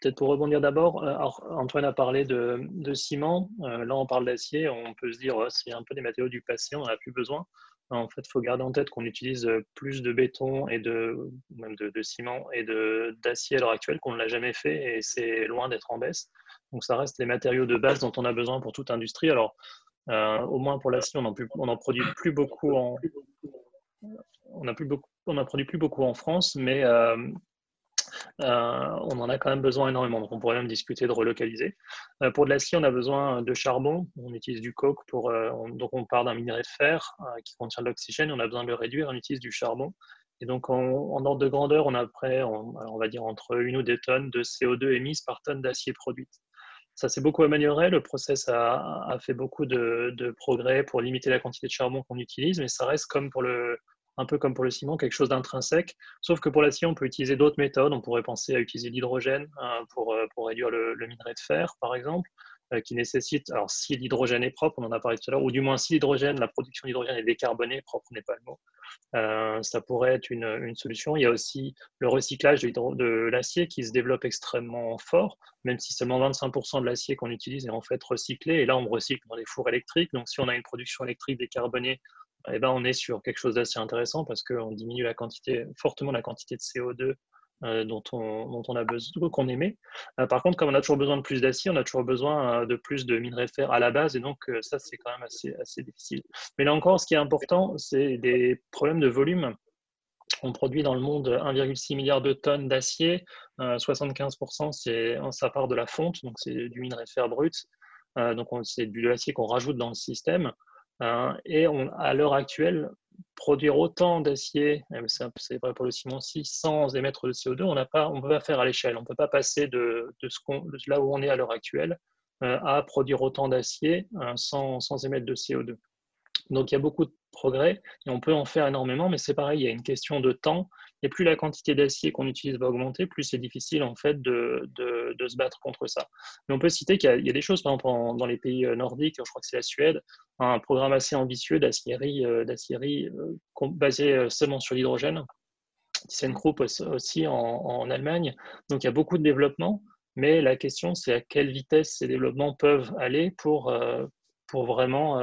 peut-être pour rebondir d'abord, Antoine a parlé de, ciment, là on parle d'acier, on peut se dire c'est un peu des matériaux du passé, on n'en a plus besoin. En fait, il faut garder en tête qu'on utilise plus de béton et de ciment et d'acier à l'heure actuelle qu'on ne l'a jamais fait et c'est loin d'être en baisse. Donc ça reste les matériaux de base dont on a besoin pour toute industrie. Alors, euh, au moins pour l'acier, on n'en produit plus beaucoup en, France, mais euh, euh, on en a quand même besoin énormément. Donc on pourrait même discuter de relocaliser. pour de l'acier, on a besoin de charbon. On utilise du coke pour, donc on part d'un minerai de fer qui contient de l'oxygène. On a besoin de le réduire. On utilise du charbon. Et donc, en, ordre de grandeur, on a près, on, on, va dire, entre une ou deux tonnes de CO2 émises par tonne d'acier produite. Ça s'est beaucoup amélioré. Le process a, fait beaucoup de, progrès pour limiter la quantité de charbon qu'on utilise, mais ça reste un peu comme pour le ciment, quelque chose d'intrinsèque. Sauf que pour l'acier, on peut utiliser d'autres méthodes. On pourrait penser à utiliser l'hydrogène pour, euh, pour réduire le, minerai de fer, par exemple. Euh, qui nécessite, alors si l'hydrogène est propre, on en a parlé tout à l'heure, ou du moins si l'hydrogène, la production d'hydrogène est décarbonée, propre n'est pas le mot, euh, ça pourrait être une, solution. Il y a aussi le recyclage de, l'acier qui se développe extrêmement fort, même si seulement 25% de l'acier qu'on utilise est en fait recyclé, et là on recycle dans les fours électriques, donc si on a une production électrique décarbonée, eh ben, on est sur quelque chose d'assez intéressant parce qu'on diminue fortement la quantité de CO2 euh, dont, on, a besoin, qu'on émet. Euh, par contre, comme on a toujours besoin de plus d'acier, on a toujours besoin euh, de plus de minerais de fer à la base, et donc ça, c'est quand même assez, difficile. Mais là encore, ce qui est important, c'est des problèmes de volume. On produit dans le monde 1,6 milliard de tonnes d'acier, 75% c'est ça part de la fonte, donc c'est du minerai de fer brut, donc c'est de l'acier qu'on rajoute dans le système. Et on, à l'heure actuelle, produire autant d'acier, c'est vrai pour le ciment aussi, sans émettre de CO2, on ne peut pas faire à l'échelle. On ne peut pas passer de, là où on est à l'heure actuelle euh, à produire autant d'acier euh, sans, sans, émettre de CO2. Donc il y a beaucoup de progrès et on peut en faire énormément, mais c'est pareil, il y a une question de temps. Et plus la quantité d'acier qu'on utilise va augmenter, plus c'est difficile en fait de, de, se battre contre ça. Mais on peut citer qu'il y, a des choses, par exemple dans les pays euh, nordiques, je crois que c'est la Suède, un programme assez ambitieux d'acierie, euh, euh, basé seulement sur l'hydrogène. Groupe aussi en, en Allemagne. Donc il y a beaucoup de développement, mais la question c'est à quelle vitesse ces développements peuvent aller pour, pour vraiment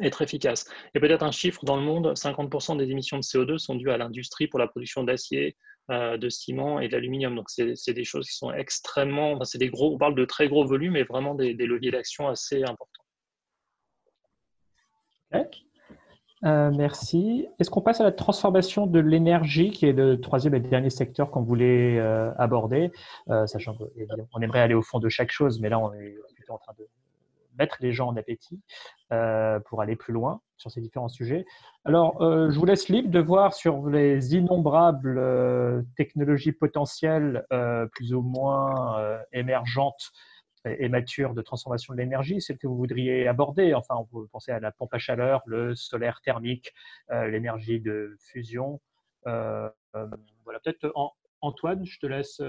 être efficace. Et peut-être un chiffre dans le monde, 50% des émissions de CO2 sont dues à l'industrie pour la production d'acier, euh, de ciment et d'aluminium. Donc c'est des choses qui sont extrêmement, c'est des gros, on parle de très gros volumes et vraiment des, leviers d'action assez importants. Euh, merci. Est-ce qu'on passe à la transformation de l'énergie, qui est le troisième et dernier secteur qu'on voulait euh, aborder, sachant qu'on aimerait aller au fond de chaque chose, mais là on est plutôt en train de mettre les gens en appétit. pour aller plus loin sur ces différents sujets. Alors, je vous laisse libre de voir sur les innombrables technologies potentielles plus ou moins émergentes et mature de transformation de l'énergie, celle que vous voudriez aborder. Enfin, on peut penser à la pompe à chaleur, le solaire thermique, euh, l'énergie de fusion. Euh, euh, voilà, peut-être Antoine, je te laisse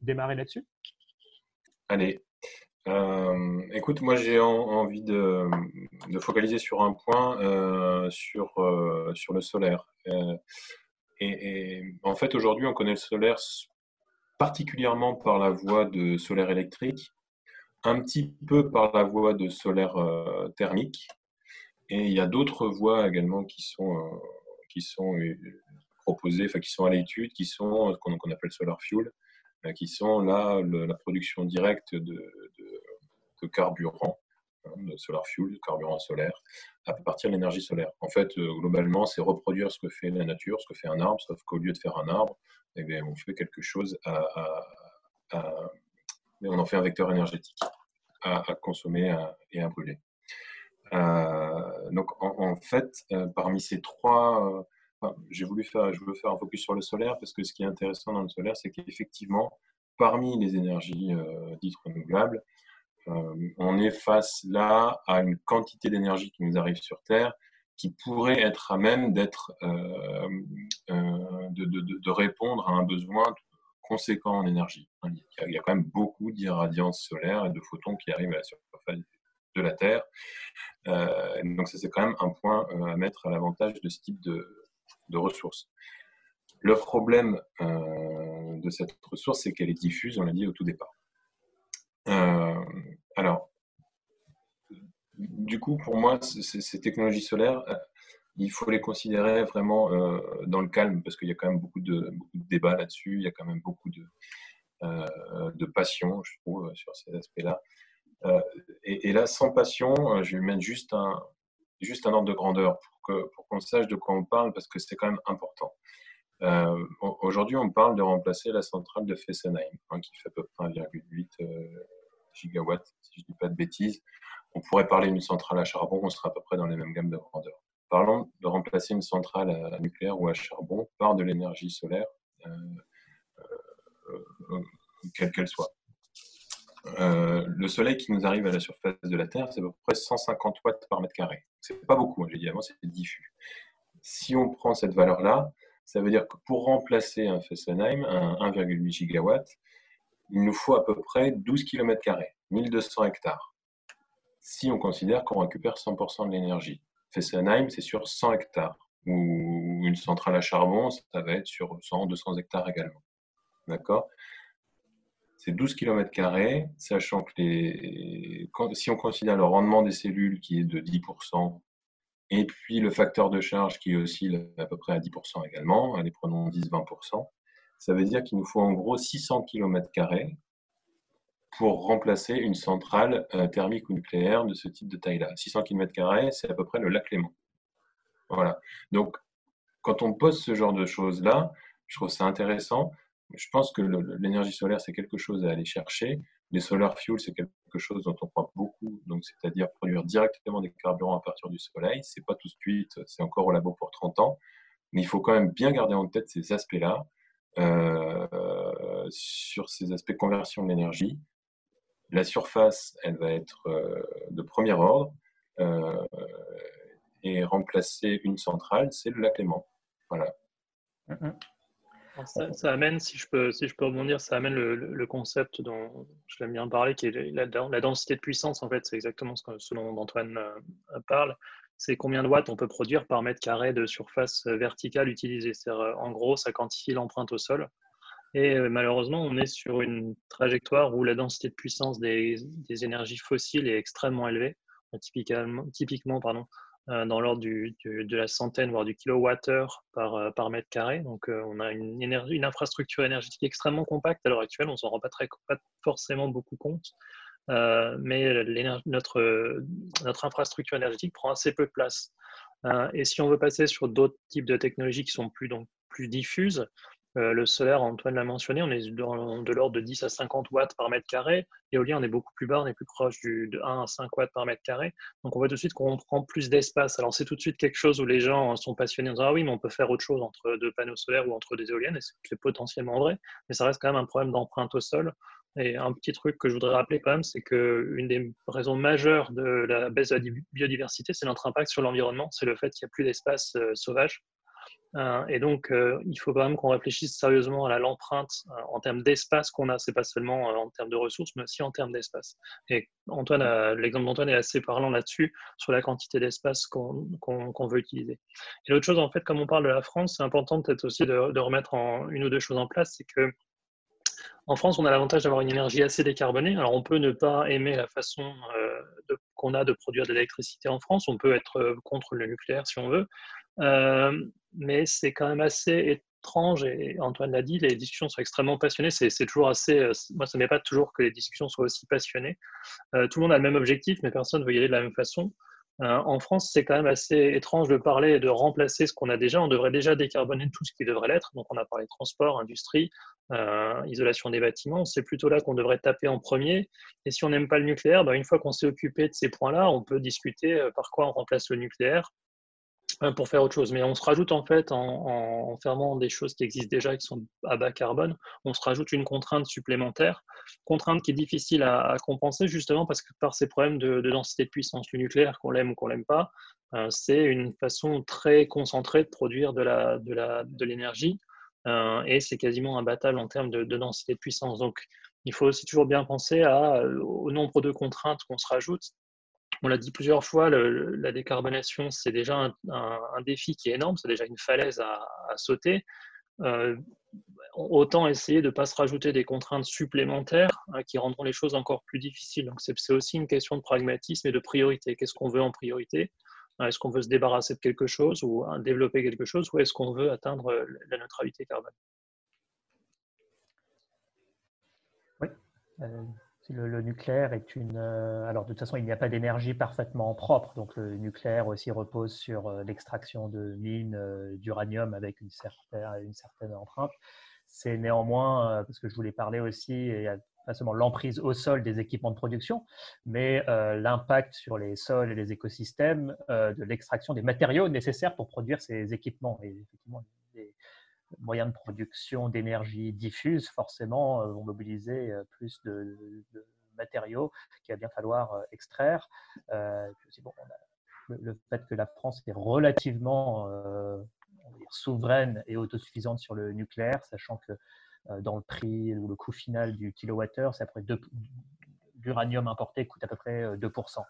démarrer là-dessus. Allez. Écoute, moi j'ai envie de, focaliser sur un point, sur, sur le solaire. et, en fait, aujourd'hui, on connaît le solaire particulièrement par la voie de solaire électrique, un petit peu par la voie de solaire euh, thermique. Et il y a d'autres voies également qui sont, euh, qui sont euh, proposées, enfin qui sont à l'étude, qui sont ce qu'on appelle solar fuel, qui sont là la production directe de, carburant, hein, de solar fuel, de carburant solaire, à partir de l'énergie solaire. En fait, globalement, c'est reproduire ce que fait la nature, ce que fait un arbre, sauf qu'au lieu de faire un arbre, eh on fait quelque chose à on en fait un vecteur énergétique à, consommer et à brûler. Euh, donc en, fait, euh, parmi ces trois, euh, j'ai voulu faire, je veux faire un focus sur le solaire parce que ce qui est intéressant dans le solaire, c'est qu'effectivement, parmi les énergies dites renouvelables, on est face là à une quantité d'énergie qui nous arrive sur Terre qui pourrait être à même d'être, de, de, de, répondre à un besoin conséquent en énergie. Il y a quand même beaucoup d'irradiance solaire et de photons qui arrivent à la surface de la Terre. Euh, donc ça, c'est quand même un point euh, à mettre à l'avantage de ce type de, ressources. Le problème euh, de cette ressource, c'est qu'elle est diffuse, on l'a dit au tout départ. Alors, du coup, pour moi, ces technologies solaires, il faut les considérer vraiment euh, dans le calme parce qu'il y a quand même beaucoup de, débats là-dessus, il y a quand même beaucoup de, euh, de passion, je trouve, sur ces aspects-là. Euh, et, là, sans passion, je vais mettre juste un, juste un ordre de grandeur pour qu'on pour sache de quoi on parle parce que c'est quand même important. Aujourd'hui, on parle de remplacer la centrale de Fessenheim, hein, qui fait à peu près 1,8 gigawatts, si je ne dis pas de bêtises. On pourrait parler d'une centrale à charbon, on sera à peu près dans les mêmes gammes de grandeur. Parlons de remplacer une centrale à nucléaire ou à charbon par de l'énergie solaire, euh, euh, quelle qu'elle soit. Euh, le soleil qui nous arrive à la surface de la Terre, c'est à peu près 150 watts par mètre carré. C'est pas beaucoup, hein, j'ai dit avant, c'est diffus. Si on prend cette valeur-là, ça veut dire que pour remplacer un Fessenheim, un 1,8 gigawatt, il nous faut à peu près 12 km, 1200 hectares. Si on considère qu'on récupère 100% de l'énergie. Fessenheim, c'est sur 100 hectares. Ou une centrale à charbon, ça va être sur 100, 200 hectares également. D'accord? C'est 12 km, sachant que si on considère le rendement des cellules qui est de 10%, et puis le facteur de charge qui oscille à peu près à 10% également, allez prenons 10-20%, ça veut dire qu'il nous faut en gros 600 km pour remplacer une centrale euh, thermique ou nucléaire de ce type de taille-là. 600 km, c'est à peu près le lac Léman. Voilà. Donc, quand on pose ce genre de choses-là, je trouve ça intéressant. Je pense que l'énergie solaire, c'est quelque chose à aller chercher. Les solar fuels, c'est quelque chose dont on croit beaucoup, donc c'est-à-dire produire directement des carburants à partir du soleil. C'est pas tout de suite, c'est encore au labo pour 30 ans, mais il faut quand même bien garder en tête ces aspects-là euh, sur ces aspects conversion d'énergie. La surface, elle va être euh, de premier ordre euh, et remplacer une centrale, c'est le lac Léman. Voilà. Ça, amène, si je, peux, si je peux rebondir, ça amène le, concept dont je l'aime bien parler, qui est la, la, densité de puissance. En fait, c'est exactement ce, que, ce dont Antoine parle. C'est combien de watts on peut produire par mètre carré de surface verticale utilisée. C'est-à-dire, en gros, ça quantifie l'empreinte au sol. Et euh, malheureusement, on est sur une trajectoire où la densité de puissance des, énergies fossiles est extrêmement élevée, typiquement, typiquement pardon, euh, dans l'ordre de la centaine, voire du kilowattheure par, euh, par mètre carré. Donc, on a une infrastructure énergétique extrêmement compacte à l'heure actuelle. On ne s'en rend pas, très, pas forcément beaucoup compte. Mais notre, notre infrastructure énergétique prend assez peu de place. et si on veut passer sur d'autres types de technologies qui sont plus, donc, plus diffuses, le solaire, Antoine l'a mentionné, on est de l'ordre de 10 à 50 watts par mètre carré. L'éolien, on est beaucoup plus bas, on est plus proche du, de 1 à 5 watts par mètre carré. Donc on voit tout de suite qu'on prend plus d'espace. Alors c'est tout de suite quelque chose où les gens sont passionnés en disant Ah oui, mais on peut faire autre chose entre deux panneaux solaires ou entre des éoliennes, et c'est potentiellement vrai, mais ça reste quand même un problème d'empreinte au sol. Et un petit truc que je voudrais rappeler quand même, c'est qu'une des raisons majeures de la baisse de la biodiversité, c'est notre impact sur l'environnement, c'est le fait qu'il n'y a plus d'espace euh, sauvage. Euh, et donc, euh, il faut quand même qu'on réfléchisse sérieusement à l'empreinte en termes d'espace qu'on a. C'est pas seulement en termes de ressources, mais aussi en termes d'espace. Et Antoine, l'exemple d'Antoine est assez parlant là-dessus, sur la quantité d'espace qu'on veut utiliser. Et l'autre chose, en fait, comme on parle de la France, c'est important peut-être aussi de, de, remettre en, une ou deux choses en place, c'est que en France, on a l'avantage d'avoir une énergie assez décarbonée. Alors, on peut ne pas aimer la façon euh, qu'on a de produire de l'électricité en France. On peut être euh, contre le nucléaire si on veut. Euh, mais c'est quand même assez étrange, et Antoine l'a dit, les discussions sont extrêmement passionnées. C'est toujours assez. Moi, ça ne pas toujours que les discussions soient aussi passionnées. tout le monde a le même objectif, mais personne ne veut y aller de la même façon. En France, c'est quand même assez étrange de parler de remplacer ce qu'on a déjà. On devrait déjà décarboner tout ce qui devrait l'être. Donc, on a parlé transport, industrie, euh, isolation des bâtiments, c'est plutôt là qu'on devrait taper en premier. Et si on n'aime pas le nucléaire, bah, une fois qu'on s'est occupé de ces points-là, on peut discuter euh, par quoi on remplace le nucléaire euh, pour faire autre chose. Mais on se rajoute en fait, en, fermant des choses qui existent déjà, qui sont à bas carbone, on se rajoute une contrainte supplémentaire, contrainte qui est difficile à, compenser justement parce que par ces problèmes de, densité de puissance, le nucléaire, qu'on l'aime ou qu'on l'aime pas, c'est une façon très concentrée de produire de l'énergie. Euh, et c'est quasiment imbattable en termes de, densité de puissance. Donc, il faut aussi toujours bien penser euh, au nombre de contraintes qu'on se rajoute. On l'a dit plusieurs fois, la décarbonation, c'est déjà un, défi qui est énorme, c'est déjà une falaise à, sauter. Euh, autant essayer de ne pas se rajouter des contraintes supplémentaires hein, qui rendront les choses encore plus difficiles. Donc c'est aussi une question de pragmatisme et de priorité. Qu'est-ce qu'on veut en priorité? Hein, est-ce qu'on veut se débarrasser de quelque chose ou hein, développer quelque chose ou est-ce qu'on veut atteindre euh, la neutralité carbone? Oui. Euh, le, nucléaire est une. Euh, alors, de toute façon, il n'y a pas d'énergie parfaitement propre. Donc, le nucléaire aussi repose sur l'extraction de mines d'uranium avec une certaine, empreinte. C'est néanmoins, parce que je voulais parler aussi, et pas seulement l'emprise au sol des équipements de production, mais euh, l'impact sur les sols et les écosystèmes euh, de l'extraction des matériaux nécessaires pour produire ces équipements. Moyens de production d'énergie diffuse, forcément, euh, vont mobiliser plus de, matériaux qu'il va bien falloir extraire. Bon, le, fait que la France est relativement souveraine et autosuffisante sur le nucléaire, sachant que euh, dans le prix ou le coût final du kilowattheure, c'est après l'uranium importé coûte à peu près 2%. Euh,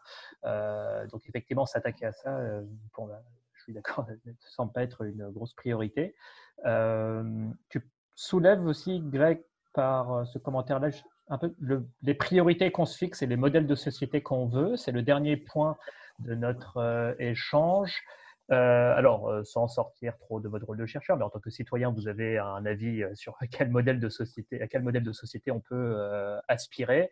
euh, donc effectivement, s'attaquer à ça, je suis d'accord, ne semble pas être une grosse priorité. tu soulèves aussi, Greg, par ce commentaire-là, un peu les priorités qu'on se fixe et les modèles de société qu'on veut. C'est le dernier point de notre échange. Euh, alors, euh, sans sortir trop de votre rôle de chercheur, mais en tant que citoyen, vous avez un avis euh, sur quel modèle de société, à quel modèle de société on peut aspirer.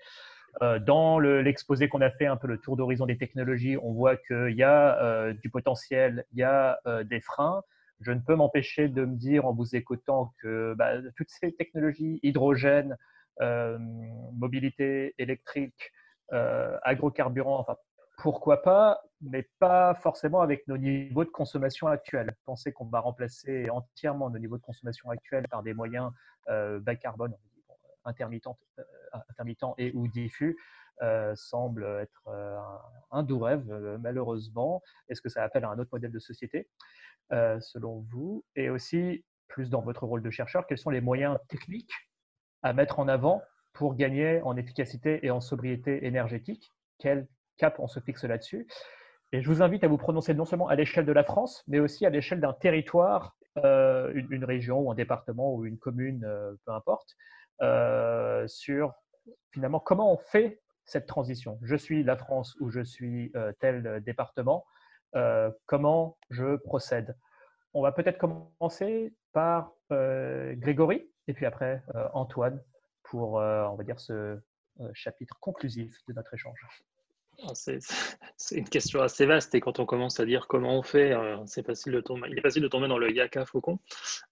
Dans l'exposé qu'on a fait, un peu le tour d'horizon des technologies, on voit qu'il y a du potentiel, il y a des freins. Je ne peux m'empêcher de me dire en vous écoutant que bah, toutes ces technologies, hydrogène, mobilité électrique, agrocarburants, enfin pourquoi pas, mais pas forcément avec nos niveaux de consommation actuels. Penser qu'on va remplacer entièrement nos niveaux de consommation actuels par des moyens euh, bas carbone, euh, intermittents et ou diffus, euh, semble être un, doux rêve, malheureusement. Est-ce que ça appelle à un autre modèle de société, selon vous Et aussi, plus dans votre rôle de chercheur, quels sont les moyens techniques à mettre en avant pour gagner en efficacité et en sobriété énergétique? Quels cap, on se fixe là-dessus? Et je vous invite à vous prononcer non seulement à l'échelle de la France, mais aussi à l'échelle d'un territoire, euh, une, région ou un département ou une commune, euh, peu importe, euh, sur finalement comment on fait cette transition. Je suis la France ou je suis tel département, comment je procède. On va peut-être commencer par Grégory et puis après Antoine pour, on va dire, ce chapitre conclusif de notre échange. c'est une question assez vaste et quand on commence à dire comment on fait, euh, c'est facile de tomber. Il est facile de tomber dans le yaka faucon.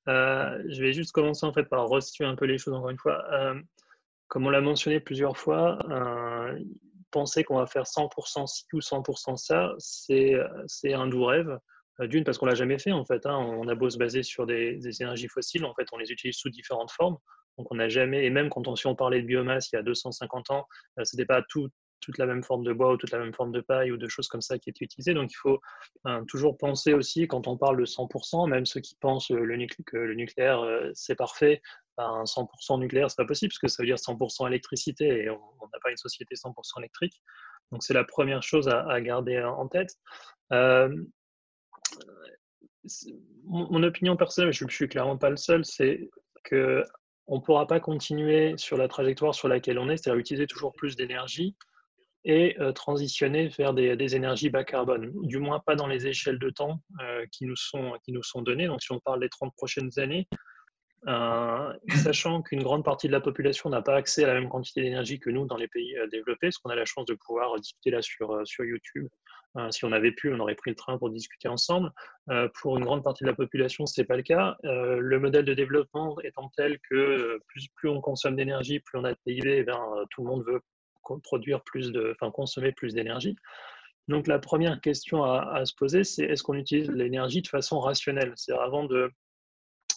Euh, je vais juste commencer en fait par restituer un peu les choses encore une fois. Euh, comme on l'a mentionné plusieurs fois, penser qu'on va faire 100% ci ou 100% ça, c'est un doux rêve. D'une parce qu'on l'a jamais fait en fait. Hein. on a beau se baser sur des, des, énergies fossiles, en fait, on les utilise sous différentes formes. Donc on n'a jamais, et même quand on, si on parlait de biomasse il y a 250 ans, ce n'était pas tout, toute la même forme de bois ou toute la même forme de paille ou de choses comme ça qui étaient utilisées. Donc il faut hein, toujours penser aussi, quand on parle de 100%, même ceux qui pensent le que le nucléaire euh, c'est parfait, ben, 100% nucléaire c'est pas possible parce que ça veut dire 100% électricité et on n'a pas une société 100% électrique. Donc c'est la première chose à, garder en tête. Euh, mon, opinion personnelle, je, ne suis clairement pas le seul, c'est que on ne pourra pas continuer sur la trajectoire sur laquelle on est, c'est-à-dire utiliser toujours plus d'énergie et euh, transitionner vers des, énergies bas carbone, du moins pas dans les échelles de temps euh, qui, nous sont, qui nous sont données. Donc si on parle des 30 prochaines années, euh, sachant qu'une grande partie de la population n'a pas accès à la même quantité d'énergie que nous dans les pays développés, parce qu'on a la chance de pouvoir discuter là sur, sur YouTube? si on avait pu, on aurait pris le train pour discuter ensemble. pour une grande partie de la population, ce n'est pas le cas. le modèle de développement étant tel que plus, plus on consomme d'énergie, plus on a de PIB, eh bien, tout le monde veut produire plus de, enfin, consommer plus d'énergie. Donc la première question à, se poser, c'est est-ce qu'on utilise l'énergie de façon rationnelle? C'est avant de,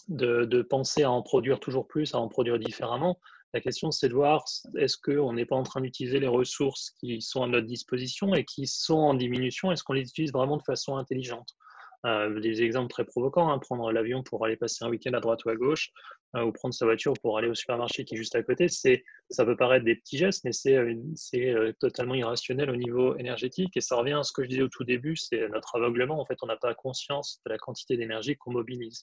de, penser à en produire toujours plus, à en produire différemment. La question, c'est de voir est-ce qu'on n'est pas en train d'utiliser les ressources qui sont à notre disposition et qui sont en diminution? Est-ce qu'on les utilise vraiment de façon intelligente? Euh, des exemples très provocants, hein, prendre l'avion pour aller passer un week-end à droite ou à gauche, euh, ou prendre sa voiture pour aller au supermarché qui est juste à côté, ça peut paraître des petits gestes, mais c'est, euh, c'est totalement irrationnel au niveau énergétique. Et ça revient à ce que je disais au tout début, c'est notre aveuglement. En fait, on n'a pas conscience de la quantité d'énergie qu'on mobilise.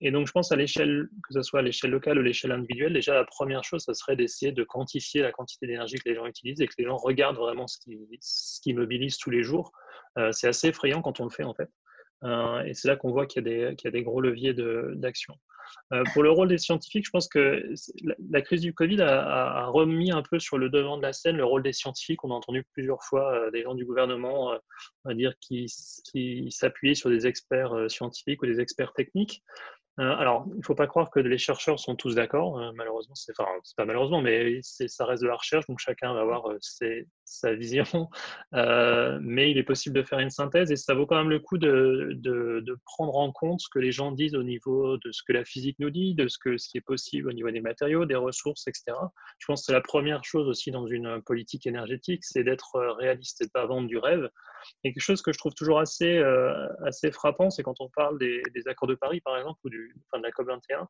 Et donc, je pense à l'échelle, que ce soit à l'échelle locale ou l'échelle individuelle, déjà la première chose, ça serait d'essayer de quantifier la quantité d'énergie que les gens utilisent et que les gens regardent vraiment ce qu'ils qui mobilisent tous les jours. Euh, c'est assez effrayant quand on le fait, en fait. Euh, et c'est là qu'on voit qu'il y, a des gros leviers d'action. Euh, pour le rôle des scientifiques, je pense que la, crise du Covid a, remis un peu sur le devant de la scène le rôle des scientifiques. On a entendu plusieurs fois des gens du gouvernement dire qu'ils s'appuyaient sur des experts scientifiques ou des experts techniques. Euh, alors, il ne faut pas croire que les chercheurs sont tous d'accord. Euh, malheureusement, c'est enfin, pas malheureusement, mais ça reste de la recherche, donc chacun va avoir euh, sa vision. mais il est possible de faire une synthèse et ça vaut quand même le coup de, prendre en compte ce que les gens disent au niveau de ce que la physique nous dit, de ce, que, ce qui est possible au niveau des matériaux, des ressources, etc. Je pense que c'est la première chose aussi dans une politique énergétique, c'est d'être réaliste et de ne pas vendre du rêve. Et quelque chose que je trouve toujours assez, assez frappant, c'est quand on parle des, accords de Paris, par exemple, ou du, de la COP21,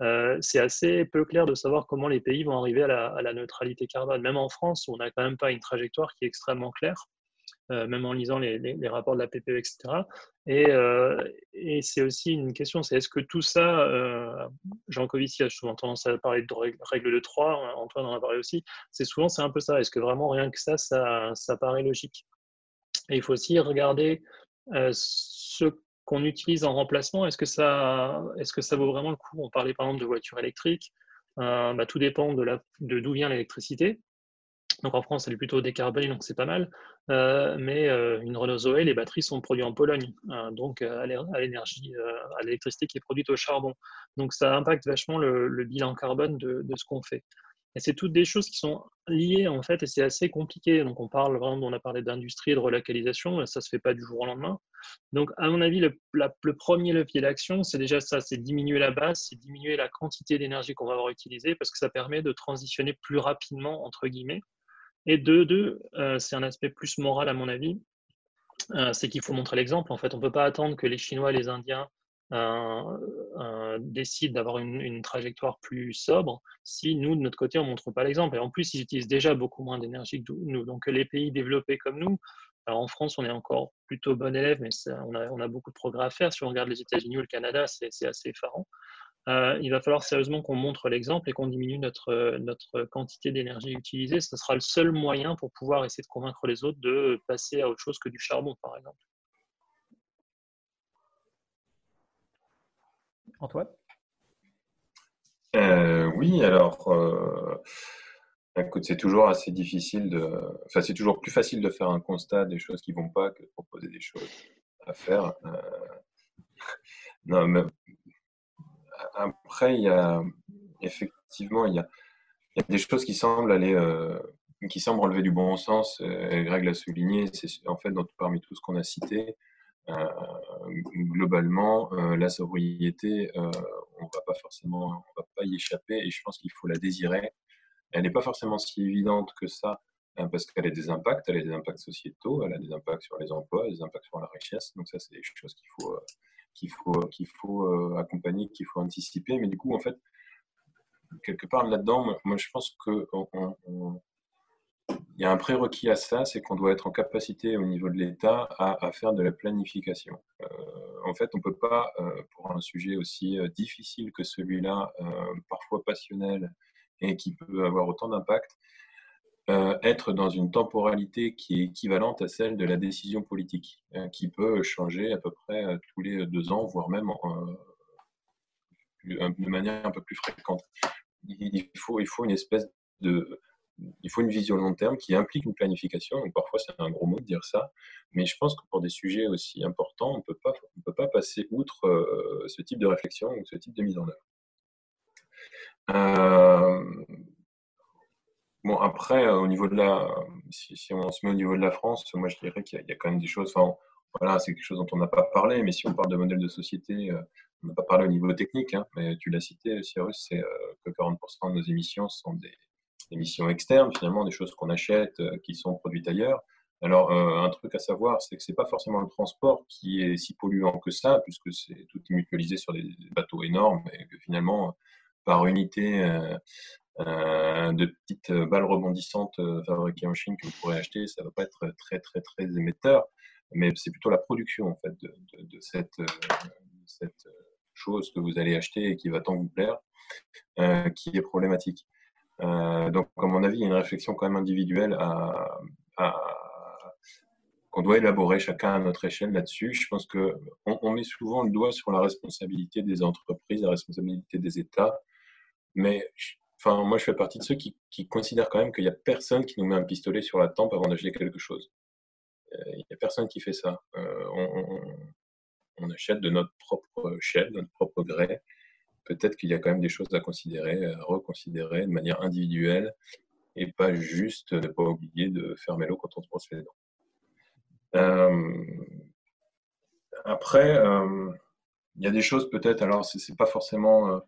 euh, c'est assez peu clair de savoir comment les pays vont arriver à la, neutralité carbone. Même en France, on n'a quand même pas une trajectoire qui est extrêmement claire. Euh, même en lisant les, rapports de la PPE, etc. Euh, et, c'est aussi une question, c'est est-ce que tout ça, Jean Covici a souvent tendance à parler de règle de 3, Antoine en a parlé aussi, c'est souvent c'est un peu ça, est-ce que vraiment rien que ça, ça, paraît logique? Et il faut aussi regarder ce qu'on utilise en remplacement, est-ce que, ça, est-ce que ça vaut vraiment le coup? On parlait par exemple de voitures électriques. Euh, bah, tout dépend de d'où vient l'électricité. Donc en France, elle est plutôt décarbonée, donc c'est pas mal. Euh, mais euh, une Renault Zoé, les batteries sont produites en Pologne, donc à l'énergie, à l'électricité qui est produite au charbon. Donc ça impacte vachement le, bilan carbone de, ce qu'on fait. Et c'est toutes des choses qui sont liées en fait, et c'est assez compliqué. Donc on parle vraiment, on a parlé d'industrie et de relocalisation, ça se fait pas du jour au lendemain. Donc à mon avis, le premier levier d'action, c'est déjà ça, c'est diminuer la base, c'est diminuer la quantité d'énergie qu'on va avoir utilisée, parce que ça permet de transitionner plus rapidement entre guillemets. Et deux, euh, c'est un aspect plus moral à mon avis, euh, c'est qu'il faut montrer l'exemple. En fait, on peut pas attendre que les Chinois, les Indiens décide d'avoir une, trajectoire plus sobre si nous, de notre côté, on ne montre pas l'exemple. Et en plus, ils utilisent déjà beaucoup moins d'énergie que nous. Donc, les pays développés comme nous, alors en France, on est encore plutôt bon élève, mais on, a, beaucoup de progrès à faire. Si on regarde les États-Unis ou le Canada, c'est assez effarant. Euh, il va falloir sérieusement qu'on montre l'exemple et qu'on diminue notre, notre quantité d'énergie utilisée. Ce sera le seul moyen pour pouvoir essayer de convaincre les autres de passer à autre chose que du charbon, par exemple. Antoine? Euh, Oui, alors, euh, Écoute, c'est toujours assez difficile de. Enfin, c'est toujours plus facile de faire un constat des choses qui vont pas que de proposer des choses à faire. Non, mais après, il y a effectivement, il y a, des choses qui semblent aller, euh, qui semblent relever du bon sens. Et Greg l'a souligné, c'est en fait parmi tout ce qu'on a cité, euh, globalement, euh, la sobriété, on va pas forcément, on va pas y échapper, et je pense qu'il faut la désirer. Elle n'est pas forcément si évidente que ça, parce qu'elle a des impacts, elle a des impacts sociétaux, elle a des impacts sur les emplois, des impacts sur la richesse. Donc ça, c'est des choses qu'il faut qu'il faut, faut euh, accompagner, qu'il faut anticiper. Mais du coup, en fait, quelque part là-dedans, moi, je pense qu'il y a un prérequis à ça, c'est qu'on doit être en capacité au niveau de l'État à, faire de la planification. Euh, en fait, on ne peut pas, euh, pour un sujet aussi difficile que celui-là, parfois passionnel et qui peut avoir autant d'impact, euh, être dans une temporalité qui est équivalente à celle de la décision politique, hein, qui peut changer à peu près euh, tous les deux ans, voire même de manière un peu plus fréquente. Il faut, une espèce de, il faut une vision long terme qui implique une planification. Donc parfois, c'est un gros mot de dire ça, mais je pense que pour des sujets aussi importants, on ne peut pas passer outre euh, ce type de réflexion ou ce type de mise en œuvre. Euh, Bon, après, euh, au niveau de la, si, on se met au niveau de la France, moi je dirais qu'il y, a quand même des choses, enfin, voilà, c'est quelque chose dont on n'a pas parlé, mais si on parle de modèle de société, euh, on n'a pas parlé au niveau technique, hein, mais tu l'as cité, Cyrus, c'est euh, que 40% de nos émissions sont des émissions externes, finalement, des choses qu'on achète, qui sont produites ailleurs. Alors, un truc à savoir, c'est que c'est pas forcément le transport qui est si polluant que ça, puisque c'est tout mutualisé sur des bateaux énormes et que finalement, par unité euh, de petites balles rebondissantes euh, fabriquées en Chine que vous pourrez acheter, ça va pas être très très très émetteur, mais c'est plutôt la production en fait de, cette, euh, chose que vous allez acheter et qui va tant vous plaire qui est problématique. donc, à mon avis, il y a une réflexion quand même individuelle qu'on doit élaborer chacun à notre échelle là-dessus. Je pense qu'on on met souvent le doigt sur la responsabilité des entreprises, la responsabilité des États, mais Enfin, moi, je fais partie de ceux qui, considèrent quand même qu'il n'y a personne qui nous met un pistolet sur la tempe avant d'acheter quelque chose. Euh, il n'y a personne qui fait ça. Euh, on, achète de notre propre chef, de notre propre gré. Peut-être qu'il y a quand même des choses à considérer, à reconsidérer de manière individuelle et pas juste ne pas oublier de fermer l'eau quand on se brosse les dents. Euh, après, il y a des choses peut-être, alors c'est pas forcément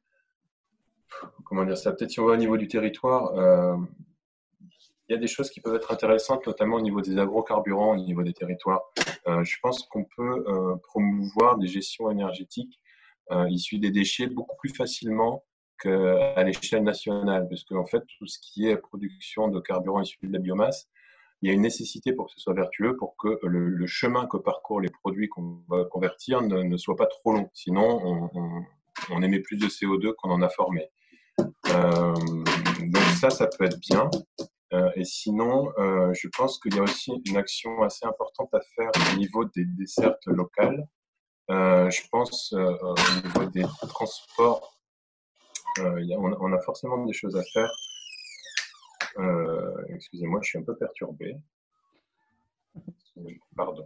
comment dire ça Peut-être si on va au niveau du territoire, euh, il y a des choses qui peuvent être intéressantes, notamment au niveau des agrocarburants, au niveau des territoires. Euh, je pense qu'on peut euh, promouvoir des gestions énergétiques issues des déchets beaucoup plus facilement qu'à l'échelle nationale, parce qu'en fait, tout ce qui est production de carburant issu de la biomasse, il y a une nécessité pour que ce soit vertueux, pour que le, chemin que parcourent les produits qu'on va convertir ne, soit pas trop long. Sinon, on, on émet plus de CO2 qu'on en a formé. Euh, donc ça, ça peut être bien. Euh, et sinon, euh, je pense qu'il y a aussi une action assez importante à faire au niveau des dessertes locales. je pense au niveau des transports, on, a forcément des choses à faire. Excusez-moi, je suis un peu perturbé. Pardon.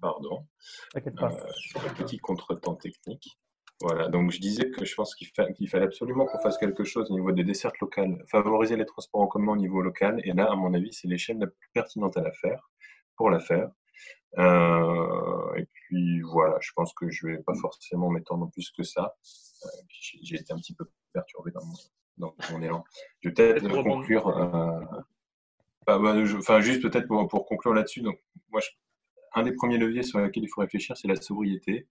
Pardon. un petit contretemps technique. Voilà, donc je disais que je pense qu'il fallait absolument qu'on fasse quelque chose au niveau des dessertes locales, favoriser les transports en commun au niveau local. Et là, à mon avis, c'est l'échelle la plus pertinente à la faire, pour la faire. Euh, et puis voilà, je pense que je ne vais pas forcément m'étendre plus que ça. Euh, j'ai été un petit peu perturbé dans mon, dans élan. Je vais peut-être conclure. Euh, bah, bah, enfin, juste peut-être pour, pour, conclure là-dessus. Donc, moi, un des premiers leviers sur lesquels il faut réfléchir, c'est la sobriété.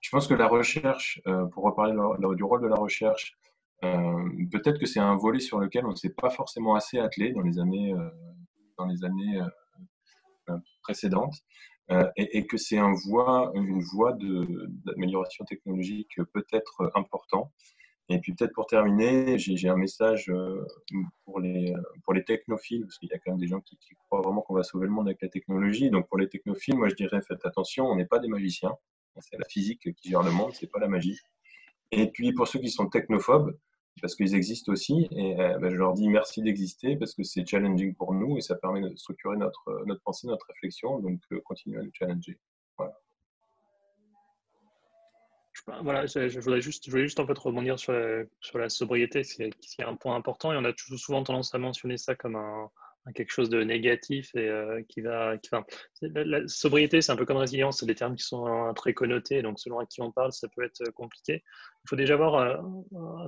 Je pense que la recherche, euh, pour reparler du rôle de la recherche, euh, peut-être que c'est un volet sur lequel on ne s'est pas forcément assez attelé dans les années, euh, dans les années précédentes. Et, que c'est un voie, une voie d'amélioration technologique peut-être important. Et puis peut-être pour terminer, j'ai un message pour les, pour les technophiles, parce qu'il y a quand même des gens qui, qui croient vraiment qu'on va sauver le monde avec la technologie. Donc pour les technophiles, moi je dirais faites attention, on n'est pas des magiciens. C'est la physique qui gère le monde, c'est pas la magie. Et puis pour ceux qui sont technophobes, parce qu'ils existent aussi. Et ben, je leur dis merci d'exister parce que c'est challenging pour nous et ça permet de structurer notre, notre pensée, notre réflexion. Donc, continuez à nous challenger. Voilà. Voilà, je, voulais juste, je voulais juste en fait rebondir sur la, sur la sobriété, c'est un point important et on a souvent tendance à mentionner ça comme un, quelque chose de négatif et euh, qui va. La, sobriété, c'est un peu comme résilience, c'est des termes qui sont euh, très connotés, donc selon à qui on parle, ça peut être euh, compliqué. Il faut déjà voir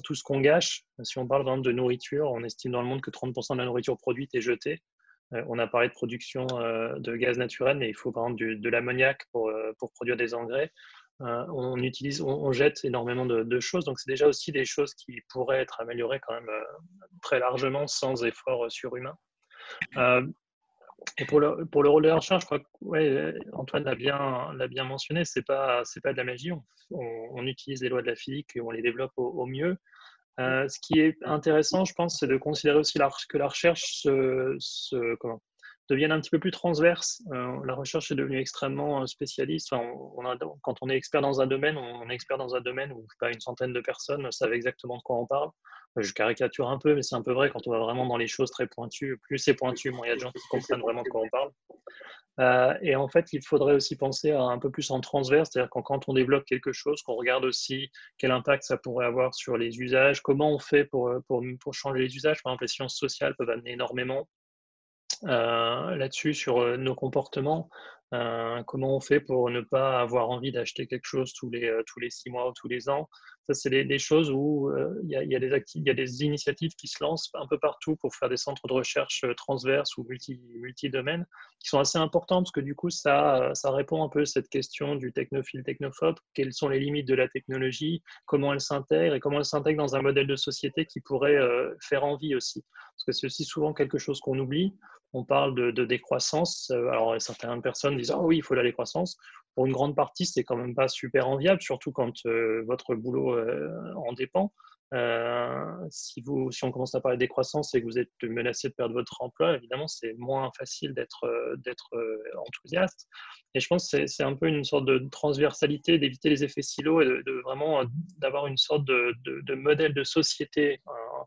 tout ce qu'on gâche. Si on parle de nourriture, on estime dans le monde que 30% de la nourriture produite est jetée. on a parlé de production de gaz naturel, mais il faut par exemple de l'ammoniac pour, pour produire des engrais. on utilise, on, jette énormément de choses, donc c'est déjà aussi des choses qui pourraient être améliorées quand même très largement sans effort surhumain. Euh, pour le, rôle de la recherche, je crois que Antoine l'a bien, bien mentionné, ce n'est pas, pas de la magie. On, utilise les lois de la physique et on les développe au, mieux. Euh, ce qui est intéressant, je pense, c'est de considérer aussi que la recherche se, se, comment, devienne un petit peu plus transverse. Euh, la recherche est devenue extrêmement spécialiste. on, a, quand on est expert dans un domaine, on est expert dans un domaine où pas une centaine de personnes savent exactement de quoi on parle je caricature un peu, mais c'est un peu vrai quand on va vraiment dans les choses très pointues. Plus c'est pointu, moins il y a de gens qui comprennent vraiment de quoi on parle. Euh, et en fait, il faudrait aussi penser à un peu plus en transverse, c'est-à-dire quand on développe quelque chose, qu'on regarde aussi quel impact ça pourrait avoir sur les usages, comment on fait pour, pour, changer les usages. Par exemple, les sciences sociales peuvent amener énormément euh, là-dessus sur euh, nos comportements. Euh, comment on fait pour ne pas avoir envie d'acheter quelque chose tous les, tous les six mois ou tous les ans Ça, c'est des, choses où il y, y, a des il y a des initiatives qui se lancent un peu partout pour faire des centres de recherche transverses ou multi, multi-domaines qui sont assez importants parce que du coup, ça, ça répond un peu à cette question du technophile, technophobe. Quelles sont les limites de la technologie? Comment elle s'intègre? Et comment elle s'intègre dans un modèle de société qui pourrait faire envie aussi? Parce que c'est aussi souvent quelque chose qu'on oublie on parle de, décroissance. Euh, alors, certaines personnes disent Ah oui, il faut la décroissance. Pour une grande partie, c'est quand même pas super enviable, surtout quand euh, votre boulot euh, en dépend. si, vous, si on commence à parler de décroissance et que vous êtes menacé de perdre votre emploi, évidemment, c'est moins facile d'être enthousiaste. Et je pense que c'est un peu une sorte de transversalité, d'éviter les effets silos et de, vraiment d'avoir une sorte de, de, modèle de société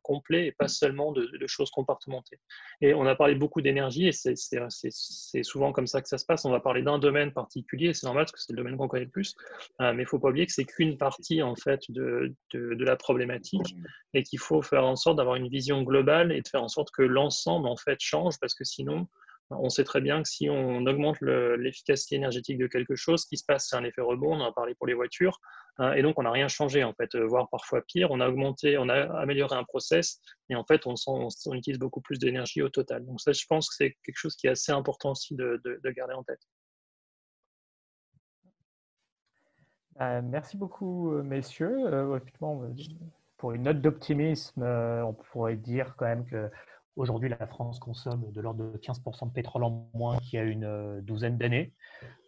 complet et pas seulement de, choses comportementées. Et on a parlé beaucoup d'énergie et c'est souvent comme ça que ça se passe. On va parler d'un domaine particulier, c'est normal parce que c'est le domaine qu'on connaît le plus, euh, mais il ne faut pas oublier que c'est qu'une partie en fait de, de, la problématique et qu'il faut faire en sorte d'avoir une vision globale et de faire en sorte que l'ensemble en fait change parce que sinon on sait très bien que si on augmente l'efficacité énergétique de quelque chose, ce qui se passe, c'est un effet rebond. On en a parlé pour les voitures. Hein, et donc, on n'a rien changé, en fait, euh, voire parfois pire. On a augmenté, on a amélioré un process. Et en fait, on, utilise beaucoup plus d'énergie au total. Donc, ça, je pense que c'est quelque chose qui est assez important aussi de, garder en tête. Euh, merci beaucoup, euh, messieurs. pour une note d'optimisme, on pourrait dire quand même que Aujourd'hui, la France consomme de l'ordre de 15% de pétrole en moins qu'il y a une euh, douzaine d'années.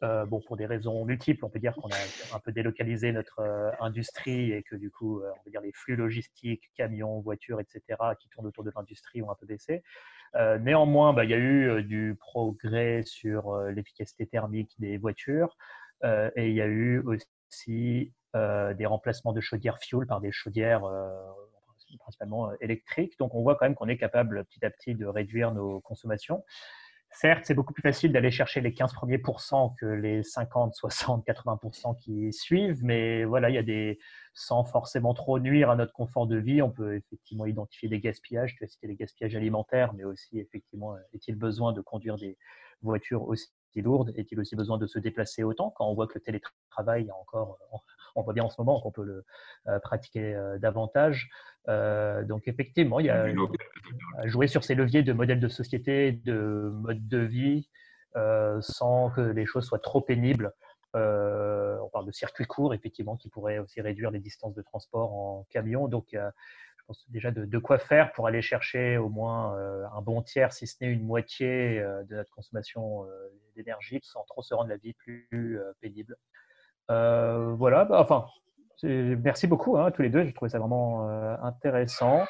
Euh, pour des raisons multiples, on peut dire qu'on a un peu délocalisé notre euh, industrie et que du coup, on peut dire les flux logistiques, camions, voitures, etc., qui tournent autour de l'industrie ont un peu baissé. néanmoins, bah, il y a eu du progrès sur l'efficacité thermique des voitures et il y a eu aussi des remplacements de chaudières fuel par des chaudières principalement euh, électrique. Donc on voit quand même qu'on est capable petit à petit de réduire nos consommations. Certes, c'est beaucoup plus facile d'aller chercher les 15 premiers pourcents que les 50, 60, 80% qui suivent, mais voilà, il y a des, sans forcément trop nuire à notre confort de vie, on peut effectivement identifier des gaspillages. Tu as cité les gaspillages alimentaires, mais aussi effectivement, euh, est-il besoin de conduire des voitures aussi lourdes? Est-il aussi besoin de se déplacer autant? Quand on voit que le télétravail encore on voit bien en ce moment qu'on peut le euh, pratiquer euh, davantage. Euh, donc effectivement, il y a à jouer sur ces leviers de modèles de société, de mode de vie, sans que les choses soient trop pénibles. On parle de circuits courts, effectivement, qui pourraient aussi réduire les distances de transport en camion. Donc, je pense déjà de, quoi faire pour aller chercher au moins un bon tiers, si ce n'est une moitié de notre consommation d'énergie, sans trop se rendre la vie plus pénible. Euh, voilà, bah, enfin, merci beaucoup hein, tous les deux. J'ai trouvé ça vraiment euh, intéressant.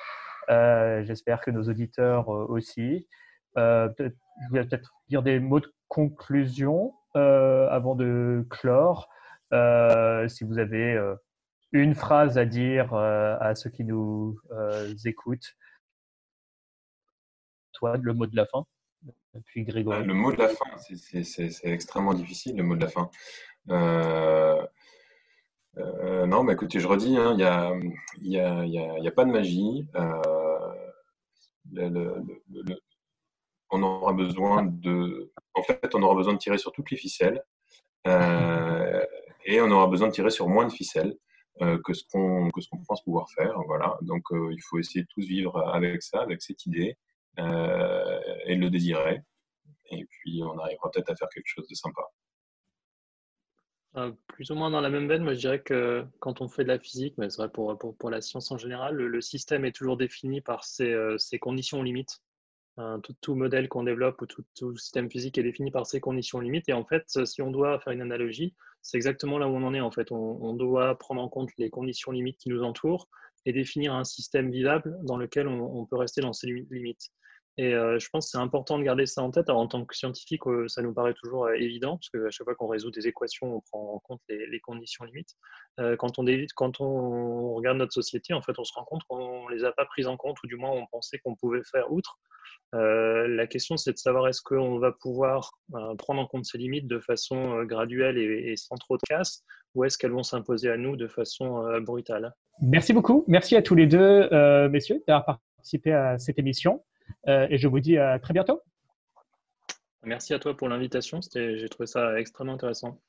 Euh, j'espère que nos auditeurs aussi. je voulais peut-être dire des mots de conclusion avant de clore. si vous avez une phrase à dire à ceux qui nous écoutent. Toi, le mot de la fin. Le mot de la fin, c'est extrêmement difficile, le mot de la fin. non, mais écoutez, je redis, il n'y a, pas de magie. On aura besoin de, en fait, on aura besoin de tirer sur toutes les ficelles euh, et on aura besoin de tirer sur moins de ficelles euh, que ce qu'on que ce qu'on pense pouvoir faire. Voilà. Donc, euh, il faut essayer de tous vivre avec ça, avec cette idée et le désirer. Et puis, on arrivera peut-être à faire quelque chose de sympa. plus ou moins dans la même veine, moi je dirais que quand on fait de la physique, mais c'est vrai pour, pour, pour, la science en général, le, système est toujours défini par ses, ses conditions limites tout, modèle qu'on développe ou tout, système physique est défini par ses conditions limites. Et en fait, si on doit faire une analogie, c'est exactement là où on en est. En fait, on, doit prendre en compte les conditions limites qui nous entourent et définir un système vivable dans lequel on, peut rester dans ces limites. Et euh, je pense que c'est important de garder ça en tête. En tant que scientifique, euh, ça nous paraît toujours euh, évident, parce qu'à chaque fois qu'on résout des équations, on prend en compte les, conditions limites. quand, on regarde notre société, en fait, on se rend compte qu'on ne les a pas prises en compte, ou du moins on pensait qu'on pouvait faire outre. La question, c'est de savoir est-ce qu'on va pouvoir prendre en compte ces limites de façon graduelle et, sans trop de casse, ou est-ce qu'elles vont s'imposer à nous de façon brutale? Merci beaucoup. Merci à tous les deux, messieurs, d'avoir participé à cette émission. Et je vous dis à très bientôt. Merci à toi pour l'invitation. J'ai trouvé ça extrêmement intéressant.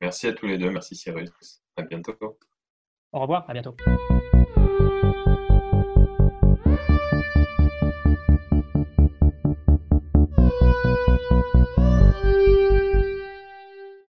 Merci à tous les deux. Merci Cyrus. À bientôt. Au revoir. À bientôt.